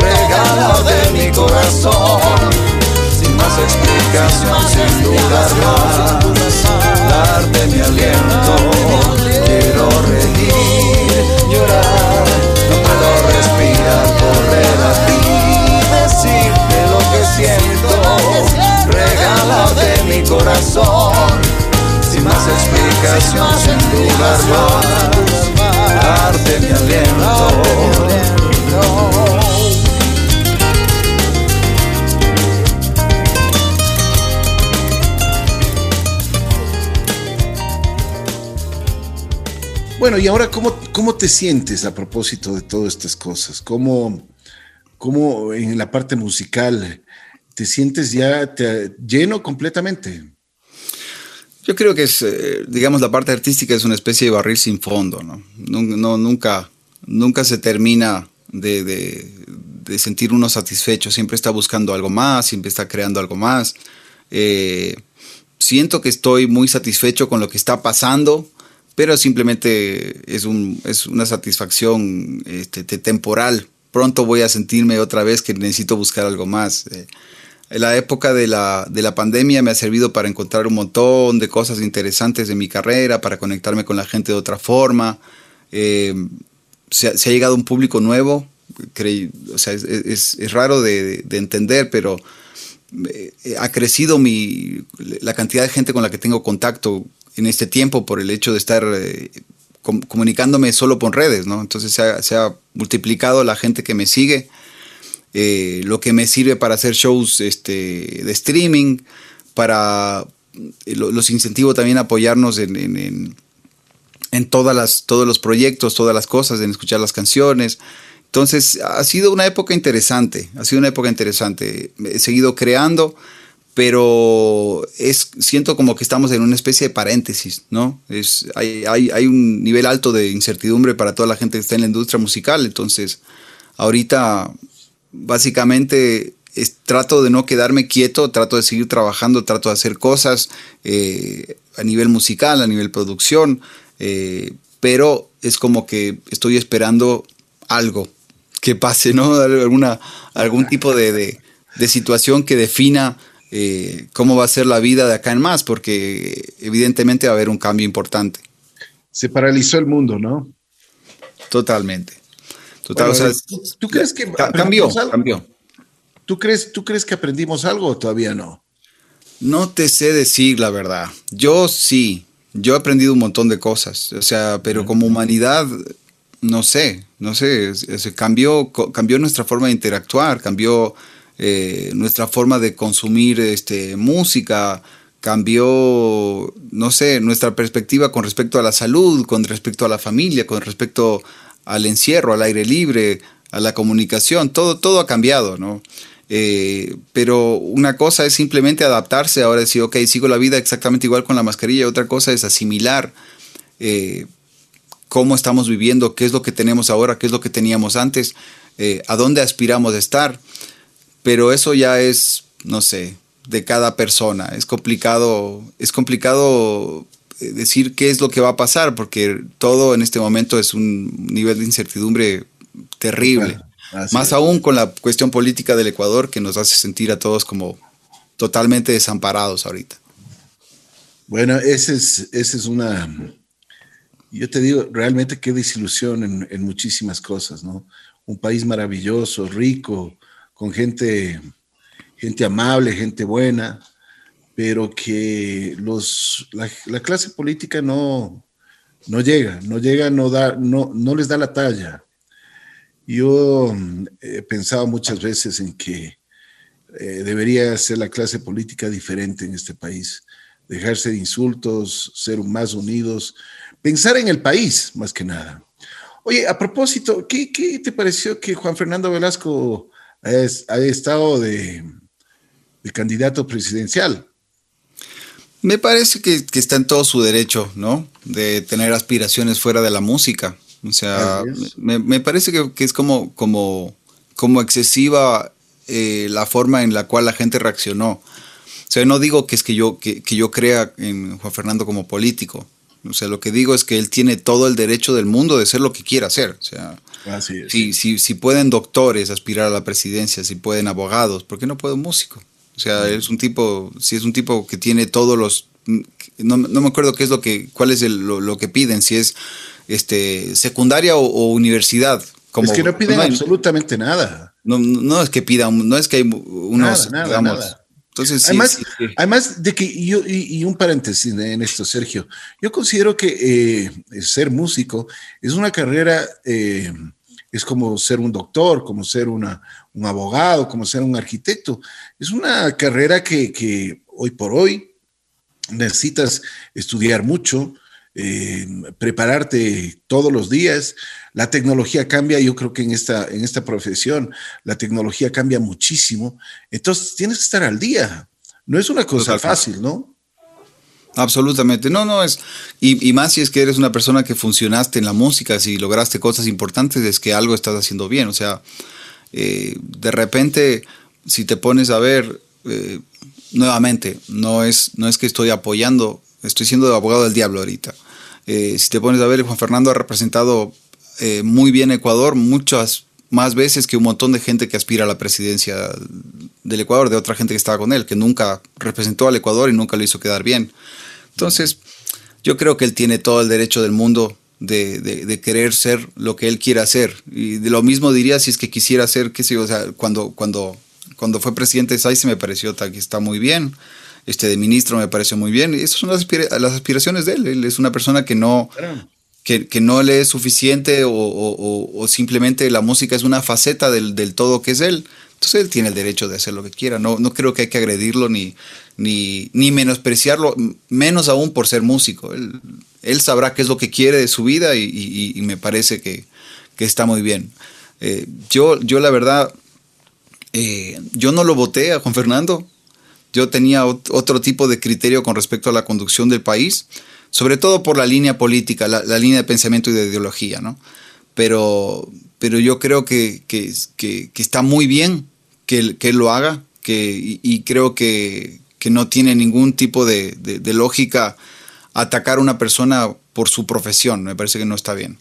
regalarte mi corazón, sin más explicación, sin dudar más, darte mi aliento. Quiero reír, llorar, corazón, sin más explicación, sin dudar más, darte mi aliento. Bueno, y ahora, ¿cómo, cómo te sientes a propósito de todas estas cosas? ¿Cómo, cómo en la parte musical te sientes ya te- lleno completamente? Yo creo que es, eh, digamos, la parte artística es una especie de barril sin fondo, ¿no? No, nunca, nunca se termina de, de- de sentir uno satisfecho, siempre está buscando algo más, siempre está creando algo más. Eh, siento que estoy muy satisfecho con lo que está pasando, pero simplemente es, un, es una satisfacción este, te- temporal. Pronto voy a sentirme otra vez que necesito buscar algo más. Eh, la época de la, de la pandemia me ha servido para encontrar un montón de cosas interesantes de mi carrera, para conectarme con la gente de otra forma. Eh, se, ha- llegado un público nuevo o sea, es, raro de, entender, pero eh, ha crecido mi, la cantidad de gente con la que tengo contacto en este tiempo por el hecho de estar eh, comunicándome solo por redes, ¿no? Entonces se ha, multiplicado la gente que me sigue, eh, lo que me sirve para hacer shows este, de streaming, para los incentivo también a apoyarnos en, en, todas las, todos los proyectos, todas las cosas, en escuchar las canciones. Entonces ha sido una época interesante, ha sido una época interesante. He seguido creando, pero es, siento como que estamos en una especie de paréntesis, ¿no? Es, hay, hay, hay, un nivel alto de incertidumbre para toda la gente que está en la industria musical, entonces ahorita básicamente trato de no quedarme quieto, trato de seguir trabajando, trato de hacer cosas eh, a nivel musical, a nivel producción, eh, pero es como que estoy esperando algo, que pase, ¿no? Alguna, algún tipo de, situación que defina eh, cómo va a ser la vida de acá en más, porque evidentemente va a haber un cambio importante. Se paralizó el mundo, ¿no? Totalmente. Total, ¿tú, crees que cambió? Cambió. ¿Tú crees, ¿Tú crees que aprendimos algo o todavía no? No te sé decir la verdad. Yo sí. Yo he aprendido un montón de cosas. O sea, pero como humanidad no sé, no sé, cambió, cambió nuestra forma de interactuar, cambió eh, nuestra forma de consumir este, música, cambió, no sé, nuestra perspectiva con respecto a la salud, con respecto a la familia, con respecto al encierro, al aire libre, a la comunicación, todo, todo ha cambiado, ¿no? Eh, pero una cosa es simplemente adaptarse, ahora decir, ok, sigo la vida exactamente igual con la mascarilla, otra cosa es asimilar. Eh, cómo estamos viviendo, qué es lo que tenemos ahora, qué es lo que teníamos antes, eh, a dónde aspiramos a estar. Pero eso ya es, no sé, de cada persona. Es complicado, es complicado decir qué es lo que va a pasar, porque todo en este momento es un nivel de incertidumbre terrible. Más aún con la cuestión política del Ecuador que nos hace sentir a todos como totalmente desamparados ahorita. Bueno, esa es, esa es una, yo te digo, realmente qué desilusión en, muchísimas cosas, ¿no? Un país maravilloso, rico, con gente, gente amable, gente buena, pero que los, la, clase política no, no llega, no llega, no, da, no, no les da la talla. Yo mm, he pensado muchas veces en que eh, debería ser la clase política diferente en este país, dejarse de insultos, ser más unidos, pensar en el país, más que nada. Oye, a propósito, ¿qué, te pareció que Juan Fernando Velasco ha estado de, candidato presidencial? Me parece que, está en todo su derecho, ¿no? De tener aspiraciones fuera de la música. O sea, me, parece que, es como, como, como excesiva eh, la forma en la cual la gente reaccionó. O sea, no digo que es que yo, que yo crea en Juan Fernando como político, o sea, lo que digo es que él tiene todo el derecho del mundo de ser lo que quiera hacer. O sea, Si, si, pueden doctores aspirar a la presidencia, si pueden abogados, ¿por qué no puede un músico? O sea, es un tipo, si es un tipo que tiene todos los, no, me acuerdo qué es lo que, cuál es lo, que piden, si es este secundaria o, universidad. Como, es que no piden absolutamente nada. No, no es que pidan, no es que hay unos, nada, entonces, además, además de que yo, y, un paréntesis en esto, Sergio, yo considero que eh, ser músico es una carrera, eh, es como ser un doctor, como ser una, un abogado, como ser un arquitecto. Es una carrera que, que hoy por hoy necesitas estudiar mucho, eh, prepararte todos los días. La tecnología cambia, yo creo que en esta, en esta profesión la tecnología cambia muchísimo. Entonces tienes que estar al día. No es una cosa fácil, ¿no? Absolutamente, no, no es, y, más si es que eres una persona que funcionaste en la música, si lograste cosas importantes, es que algo estás haciendo bien, o sea, eh, de repente, si te pones a ver, eh, nuevamente, no es, no es que estoy apoyando Estoy siendo abogado del diablo ahorita. Eh, si te pones a ver, Juan Fernando ha representado muy bien Ecuador muchas más veces que un montón de gente que aspira a la presidencia del Ecuador, de otra gente que estaba con él, que nunca representó al Ecuador y nunca lo hizo quedar bien. Entonces, yo creo que él tiene todo el derecho del mundo de, de, querer ser lo que él quiere hacer. Y de lo mismo diría si es que quisiera ser, qué sé yo, o sea, cuando, cuando, cuando fue presidente de SAIS me pareció que está muy bien, este de ministro me pareció muy bien. Esas son las, las aspiraciones de él. Él es una persona que no, que, que, no le es suficiente o, o, o, simplemente la música es una faceta del, del, todo que es él. Entonces él tiene el derecho de hacer lo que quiera. No, no creo que hay que agredirlo ni, ni, ni menospreciarlo, menos aún por ser músico. Él, él sabrá qué es lo que quiere de su vida y, me parece que, que, está muy bien. Eh, yo, yo la verdad, eh, yo no lo voté a Juan Fernando. Yo tenía otro tipo de criterio con respecto a la conducción del país, sobre todo por la línea política, la, la línea de pensamiento y de ideología, ¿no? Pero, pero yo creo que, que, que está muy bien que, que él lo haga que, y, y creo que, que, no tiene ningún tipo de, de, de, lógica atacar a una persona por su profesión. Me parece que no está bien.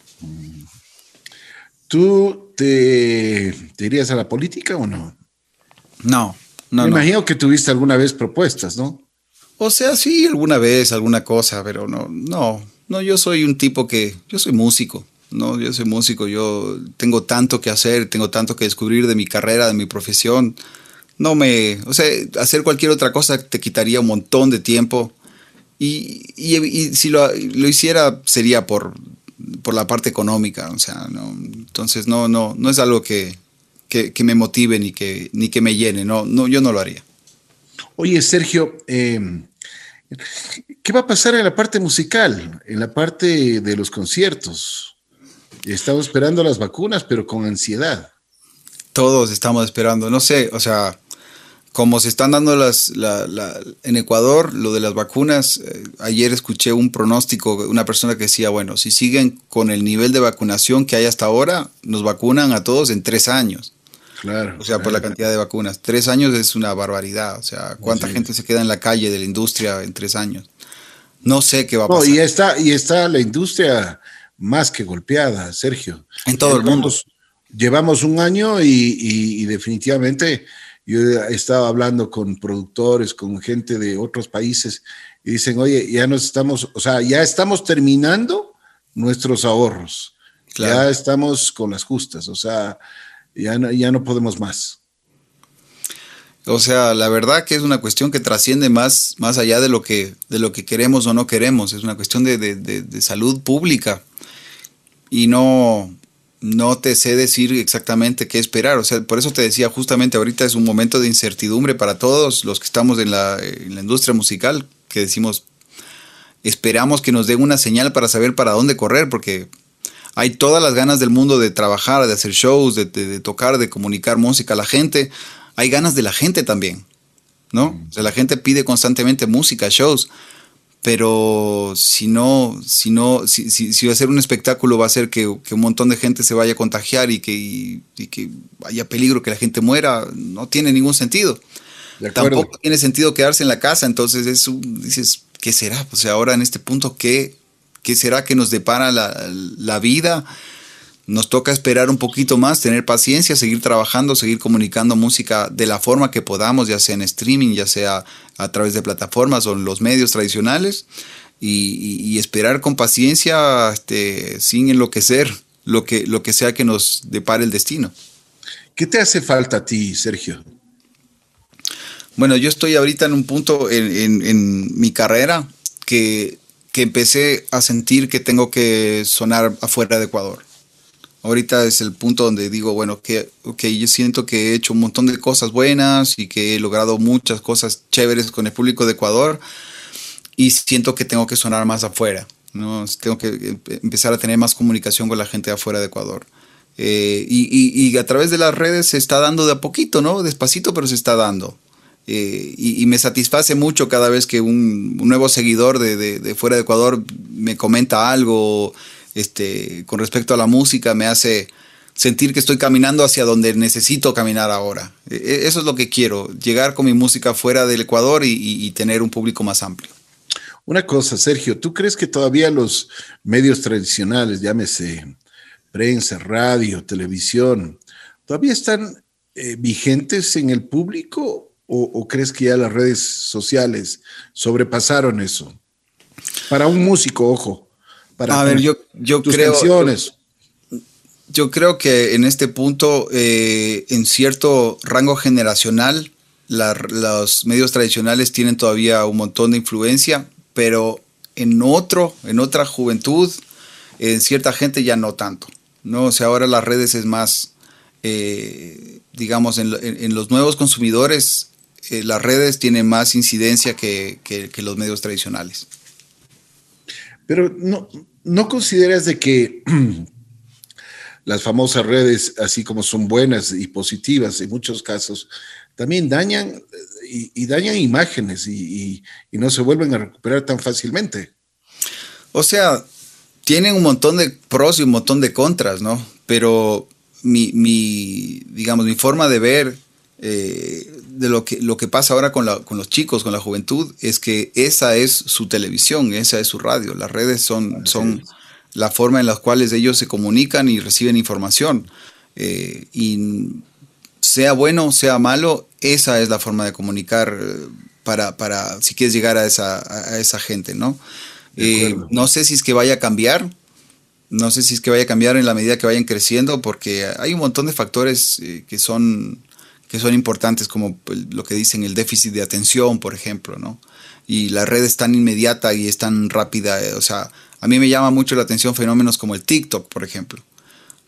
¿Tú te, te irías a la política o no? No, no. Me no. imagino que tuviste alguna vez propuestas, ¿no? O sea, sí, alguna vez, alguna cosa, pero no, no, no, yo soy un tipo que, yo soy músico, no, yo soy músico, yo tengo tanto que hacer, tengo tanto que descubrir de mi carrera, de mi profesión. No me, o sea, hacer cualquier otra cosa te quitaría un montón de tiempo. Y, y, si lo, lo, hiciera sería por, por la parte económica, o sea, no, entonces no, no, no es algo que, que, que, me motive ni que, ni que me llene, no, no, yo no lo haría. Oye, Sergio, eh, ¿qué va a pasar en la parte musical, en la parte de los conciertos? Estamos esperando las vacunas, pero con ansiedad. Todos estamos esperando, no sé, o sea, como se están dando las, la, la, en Ecuador, lo de las vacunas, eh, ayer escuché un pronóstico, una persona que decía, bueno, si siguen con el nivel de vacunación que hay hasta ahora, nos vacunan a todos en tres años. Claro. O sea, claro. por la cantidad de vacunas. Tres años es una barbaridad. O sea, ¿cuánta sí. gente se queda en la calle de la industria en tres años? No sé qué va a pasar. No, y, está, y está la industria más que golpeada, Sergio. En todo el mundo. Llevamos un año y, y, y definitivamente yo he estado hablando con productores, con gente de otros países y dicen, oye, ya nos estamos, o sea, ya estamos terminando nuestros ahorros. Claro. Ya estamos con las justas, o sea, ya no, ya no podemos más. O sea, la verdad que es una cuestión que trasciende más, más allá de lo, que, de lo que queremos o no queremos. Es una cuestión de, de, de, de salud pública. Y no, no te sé decir exactamente qué esperar. O sea, por eso te decía, justamente ahorita es un momento de incertidumbre para todos los que estamos en la, en la industria musical, que decimos, esperamos que nos den una señal para saber para dónde correr, porque hay todas las ganas del mundo de trabajar, de hacer shows, de, de, de, tocar, de comunicar música a la gente. Hay ganas de la gente también, ¿no? O sea, la gente pide constantemente música, shows. Pero si no, si no, si, si, si va a ser un espectáculo, va a ser que, que, un montón de gente se vaya a contagiar y que, y, y que haya peligro que la gente muera, no tiene ningún sentido. Tampoco tiene sentido quedarse en la casa, entonces eso, dices, ¿qué será? Pues ahora en este punto, ¿qué, ¿Qué será que nos depara la, la, vida? Nos toca esperar un poquito más, tener paciencia, seguir trabajando, seguir comunicando música de la forma que podamos, ya sea en streaming, ya sea a través de plataformas o en los medios tradicionales, y, y, y esperar con paciencia, este, sin enloquecer, lo que, lo que sea que nos depare el destino. ¿Qué te hace falta a ti, Sergio? Bueno, yo estoy ahorita en un punto en, en, en mi carrera que que empecé a sentir que tengo que sonar afuera de Ecuador. Ahorita es el punto donde digo, bueno, que okay, yo siento que he hecho un montón de cosas buenas y que he logrado muchas cosas chéveres con el público de Ecuador y siento que tengo que sonar más afuera, ¿no? Tengo que empezar a tener más comunicación con la gente de afuera de Ecuador. Eh, y, a través de las redes se está dando de a poquito, ¿no? Despacito, pero se está dando. Eh, y, me satisface mucho cada vez que un, nuevo seguidor de, de, fuera de Ecuador me comenta algo este, con respecto a la música, me hace sentir que estoy caminando hacia donde necesito caminar ahora. E, eso es lo que quiero, llegar con mi música fuera del Ecuador y, tener un público más amplio. Una cosa, Sergio, ¿tú crees que todavía los medios tradicionales, llámese prensa, radio, televisión, todavía están eh, vigentes en el público o, crees que ya las redes sociales sobrepasaron eso? Para un músico, ojo, para A ver, yo, yo tus creo. Yo creo que en este punto, eh, en cierto rango generacional, la- los medios tradicionales tienen todavía un montón de influencia, pero en otro, en otra juventud, en cierta gente ya no tanto. ¿no? O sea, ahora las redes es más, eh, digamos, en, en- en los nuevos consumidores, eh, las redes tienen más incidencia que, que- que los medios tradicionales. Pero no, no consideras de que las famosas redes, así como son buenas y positivas en muchos casos, también dañan eh, y, dañan imágenes y no se vuelven a recuperar tan fácilmente. O sea, tienen un montón de pros y un montón de contras, ¿no? Pero mi, mi digamos, mi forma de ver eh, de lo que, lo que pasa ahora con, la- con los chicos, con la juventud, es que esa es su televisión, esa es su radio. Las redes son, son la forma en la cual ellos se comunican y reciben información. Eh, y sea bueno, sea malo, esa es la forma de comunicar eh, para, para si quieres llegar a esa, a esa gente, ¿no? Eh, no sé si es que vaya a cambiar, no sé si es que vaya a cambiar en la medida que vayan creciendo, porque hay un montón de factores que son que son importantes, como el- lo que dicen el déficit de atención, por ejemplo, ¿no? Y la red es tan inmediata y es tan rápida, eh, o sea, a mí me llama mucho la atención fenómenos como el TikTok, por ejemplo,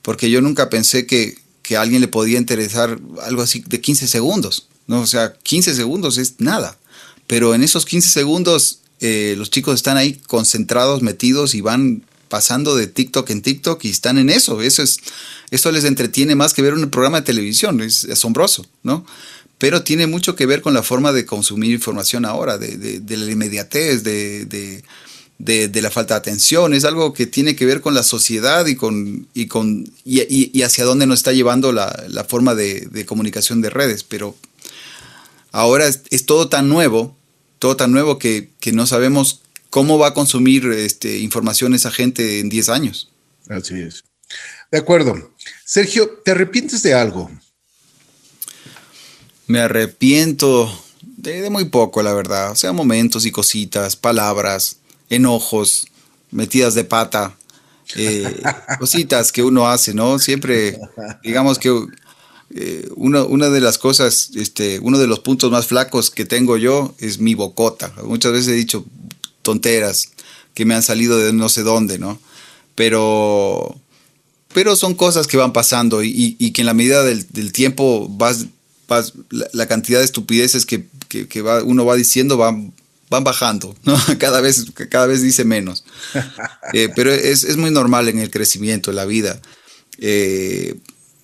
porque yo nunca pensé que, que a alguien le podía interesar algo así de 15 segundos, ¿no? O sea, 15 segundos es nada, pero en esos 15 segundos eh, los chicos están ahí concentrados, metidos y van pasando de TikTok en TikTok y están en eso. Eso es, eso les entretiene más que ver un programa de televisión. Es asombroso, ¿no? Pero tiene mucho que ver con la forma de consumir información ahora, de, la inmediatez, de, la falta de atención. Es algo que tiene que ver con la sociedad y con y con y, hacia dónde nos está llevando la, forma de, comunicación de redes. Pero ahora es, es todo tan nuevo, todo tan nuevo que, que no sabemos cómo va a consumir este, información esa gente en 10 años. Así es. De acuerdo. Sergio, ¿te arrepientes de algo? Me arrepiento de, de muy poco, la verdad. O sea, momentos y cositas, palabras, enojos, metidas de pata, eh, cositas que uno hace, ¿no? Siempre, digamos que eh, una, una de las cosas, este, uno de los puntos más flacos que tengo yo es mi bocota. Muchas veces he dicho tonteras que me han salido de no sé dónde, ¿no? Pero, pero son cosas que van pasando y, que en la medida del, del tiempo vas, vas la, la cantidad de estupideces que, que- que va- uno va diciendo van, van bajando, ¿no? Cada vez, cada vez dice menos. Eh, pero es, es muy normal en el crecimiento, en la vida. Eh,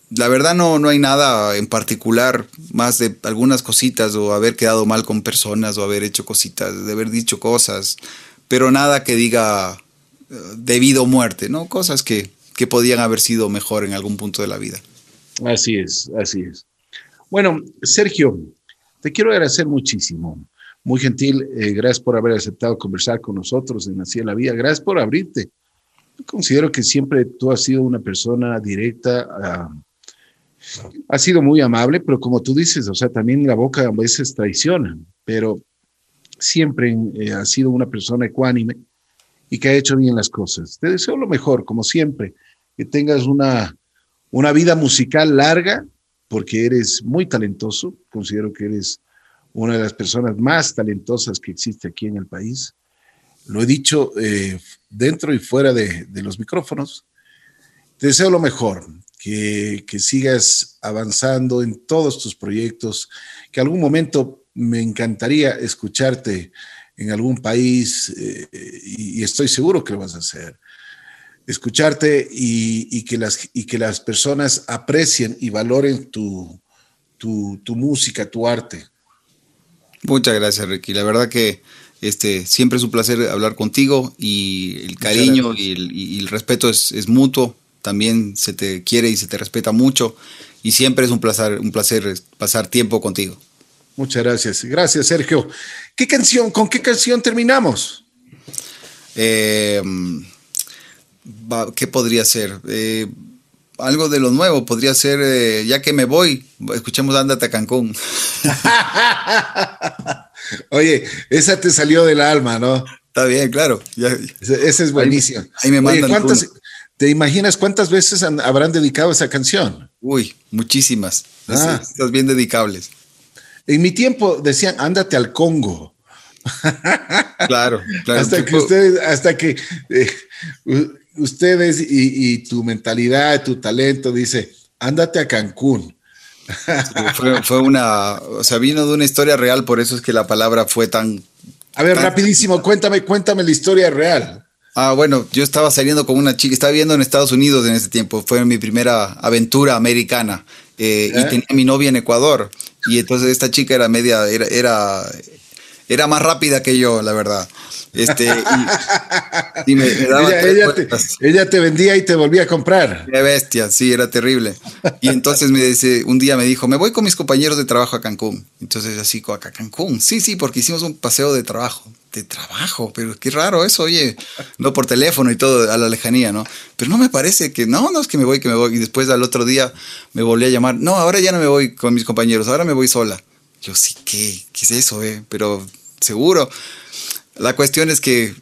la verdad no, no hay nada en particular, más de algunas cositas o haber quedado mal con personas o haber hecho cositas, de haber dicho cosas, pero nada que diga eh, debido a muerte, ¿no? Cosas que, que podían haber sido mejor en algún punto de la vida. Así es, así es. Bueno, Sergio, te quiero agradecer muchísimo. Muy gentil, eh, gracias por haber aceptado conversar con nosotros en Así la Vida. Gracias por abrirte. Yo considero que siempre tú has sido una persona directa, ah, has sido muy amable, pero como tú dices, o sea, también la boca a veces traiciona, pero siempre eh, has sido una persona ecuánime y que ha hecho bien las cosas. Te deseo lo mejor, como siempre, que tengas una, una vida musical larga, porque eres muy talentoso, considero que eres una de las personas más talentosas que existe aquí en el país. Lo he dicho eh, dentro y fuera de, de, los micrófonos. Te deseo lo mejor, que, que, sigas avanzando en todos tus proyectos, que algún momento me encantaría escucharte en algún país eh, y, y, estoy seguro que lo vas a hacer. Escucharte y, y, que, las, y que las personas aprecien y valoren tu, tu, tu música, tu arte. Muchas gracias, Ricky. La verdad que este, siempre es un placer hablar contigo y el cariño y el, y el, respeto es, es, mutuo. También se te quiere y se te respeta mucho y siempre es un placer, un placer pasar tiempo contigo. Muchas gracias. Gracias, Sergio. ¿Qué canción, con qué canción terminamos? Eh, ¿Qué podría ser? Eh, algo de lo nuevo, podría ser, eh, ya que me voy, escuchemos Ándate a Cancún. Oye, esa te salió del alma, ¿no? Está bien, claro. Ya- Ese, ese es buenísimo. ahí me mandan ¿cuántas-. ¿Te imaginas cuántas veces han- habrán dedicado esa canción? Uy, muchísimas. Ah. Estas bien dedicables. En mi tiempo decían, ándate al Congo. Claro, claro. hasta que ustedes, hasta que eh, ustedes y, y tu mentalidad, tu talento dice, ándate a Cancún. fue, fue una, o sea, vino de una historia real, por eso es que la palabra fue tan... A ver, Tan- rapidísimo, cuéntame, cuéntame la historia real. Ah, bueno, yo estaba saliendo con una chica, estaba viviendo en Estados Unidos en ese tiempo, fue mi primera aventura americana eh, ¿Eh? y tenía a mi novia en Ecuador y entonces esta chica era media, era, era, era más rápida que yo, la verdad. Este, y, y me, me daba Ella, te, vueltas. ella te vendía y te volvía a comprar. Qué bestia, sí, era terrible. Y entonces me dice, un día me dijo, me voy con mis compañeros de trabajo a Cancún. Entonces así, ¿a Cancún? Sí, sí, porque hicimos un paseo de trabajo. De trabajo, pero qué raro eso, oye, no por teléfono y todo a la lejanía, ¿no? Pero no me parece que, no, no es que me voy, que me voy. Y después al otro día me volví a llamar, no, ahora ya no me voy con mis compañeros, ahora me voy sola. Yo sí, ¿qué? ¿Qué es eso, eh? Pero seguro. La cuestión es que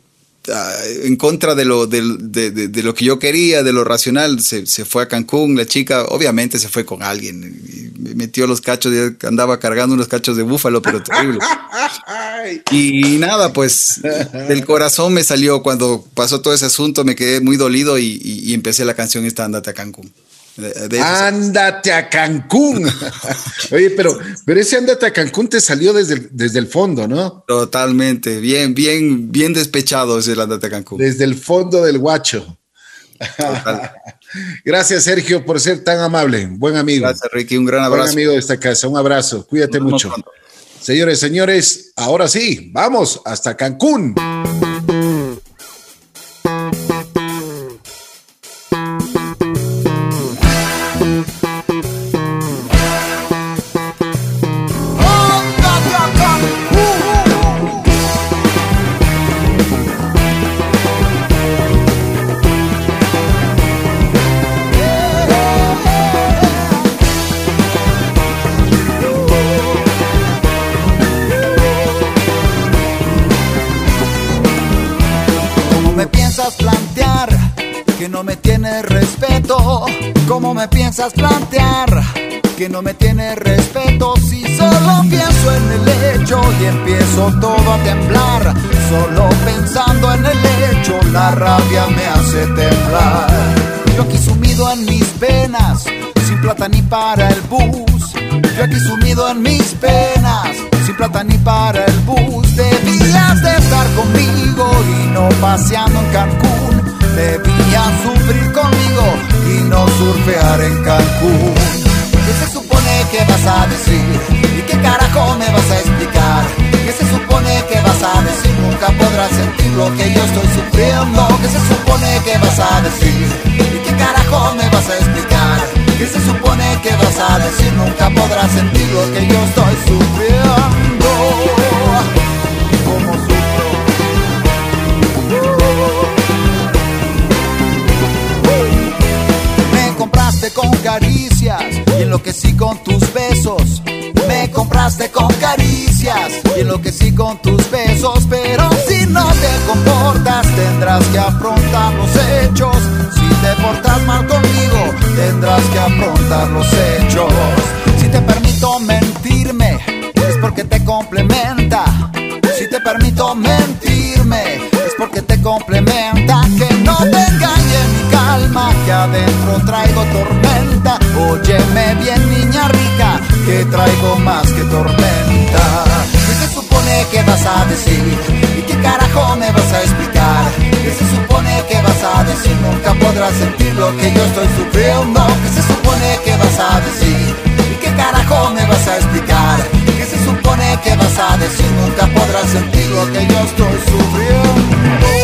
en contra de lo, de, de- de lo que yo quería, de lo racional, se, se fue a Cancún, la chica obviamente se fue con alguien, y me metió los cachos, y andaba cargando unos cachos de búfalo, pero terrible. Y nada, pues del corazón me salió cuando pasó todo ese asunto, me quedé muy dolido y, y- y empecé la canción esta, Andate a Cancún. De- Ándate a Cancún. Oye, pero, pero ese ándate a Cancún te salió desde el, desde el fondo, ¿no? Totalmente, bien, bien, bien despechado ese el Andate a Cancún. Desde el fondo del guacho. Gracias, Sergio, por ser tan amable. Buen amigo. Gracias, Ricky, un gran Buen abrazo. amigo de esta casa. Un abrazo. Cuídate mucho. pronto. Señores, señores, ahora sí, vamos hasta Cancún. Me piensas plantear que no me tienes respeto? Si solo pienso en el hecho y empiezo todo a temblar. Solo pensando en el hecho la rabia me hace temblar. Yo aquí sumido en mis penas, sin plata ni para el bus. Yo aquí sumido en mis penas, sin plata ni para el bus. Debías de estar conmigo y no paseando en Cancún. Debías sufrir conmigo y no surfear en Cancún. ¿Qué se supone que vas a decir? ¿Y qué carajo me vas a explicar? ¿Qué se supone que vas a decir? Nunca podrás sentir lo que yo estoy sufriendo. ¿Qué se supone que vas a decir? ¿Y qué carajo me vas a explicar? ¿Qué se supone que vas a decir? Nunca podrás sentir lo que yo estoy sufriendo. Como compraste con caricias y enloquecí con tus besos. Me compraste con caricias y enloquecí con tus besos. Pero si no te comportas, tendrás que afrontar los hechos. Si te portas mal conmigo, tendrás que afrontar los hechos. Si te permito mentirme, es porque te complementa. Si te permito mentirme, es porque te complementa. Que adentro traigo tormenta. Óyeme bien, niña rica, que traigo más que tormenta. ¿Qué se supone que vas a decir? ¿Y qué carajo me vas a explicar? ¿Qué se supone que vas a decir? Nunca podrás sentir lo que yo estoy sufriendo. ¿Qué se supone que vas a decir? ¿Y qué carajo me vas a explicar? ¿Qué se supone que vas a decir? Nunca podrás sentir lo que yo estoy sufriendo.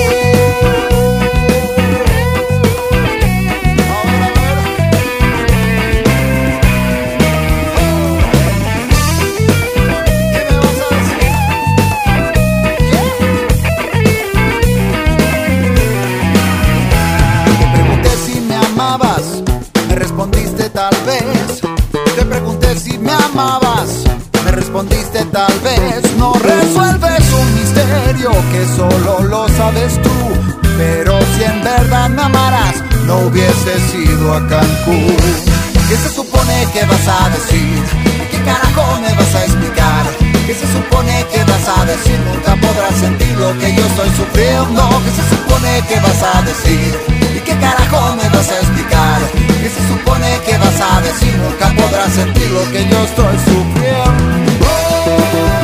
Respondiste tal vez. No resuelves un misterio que solo lo sabes tú. Pero si en verdad me no hubiese ido a Cancún. ¿Qué se supone que vas a decir? ¿Qué carajo me vas a explicar? ¿Qué se supone que vas a decir? Nunca podrás sentir lo que yo estoy sufriendo. ¿Qué se supone que vas a decir? ¿Y qué carajo me vas a explicar? ¿Qué se supone que vas a decir? Nunca podrás sentir lo que yo estoy sufriendo. Thank you.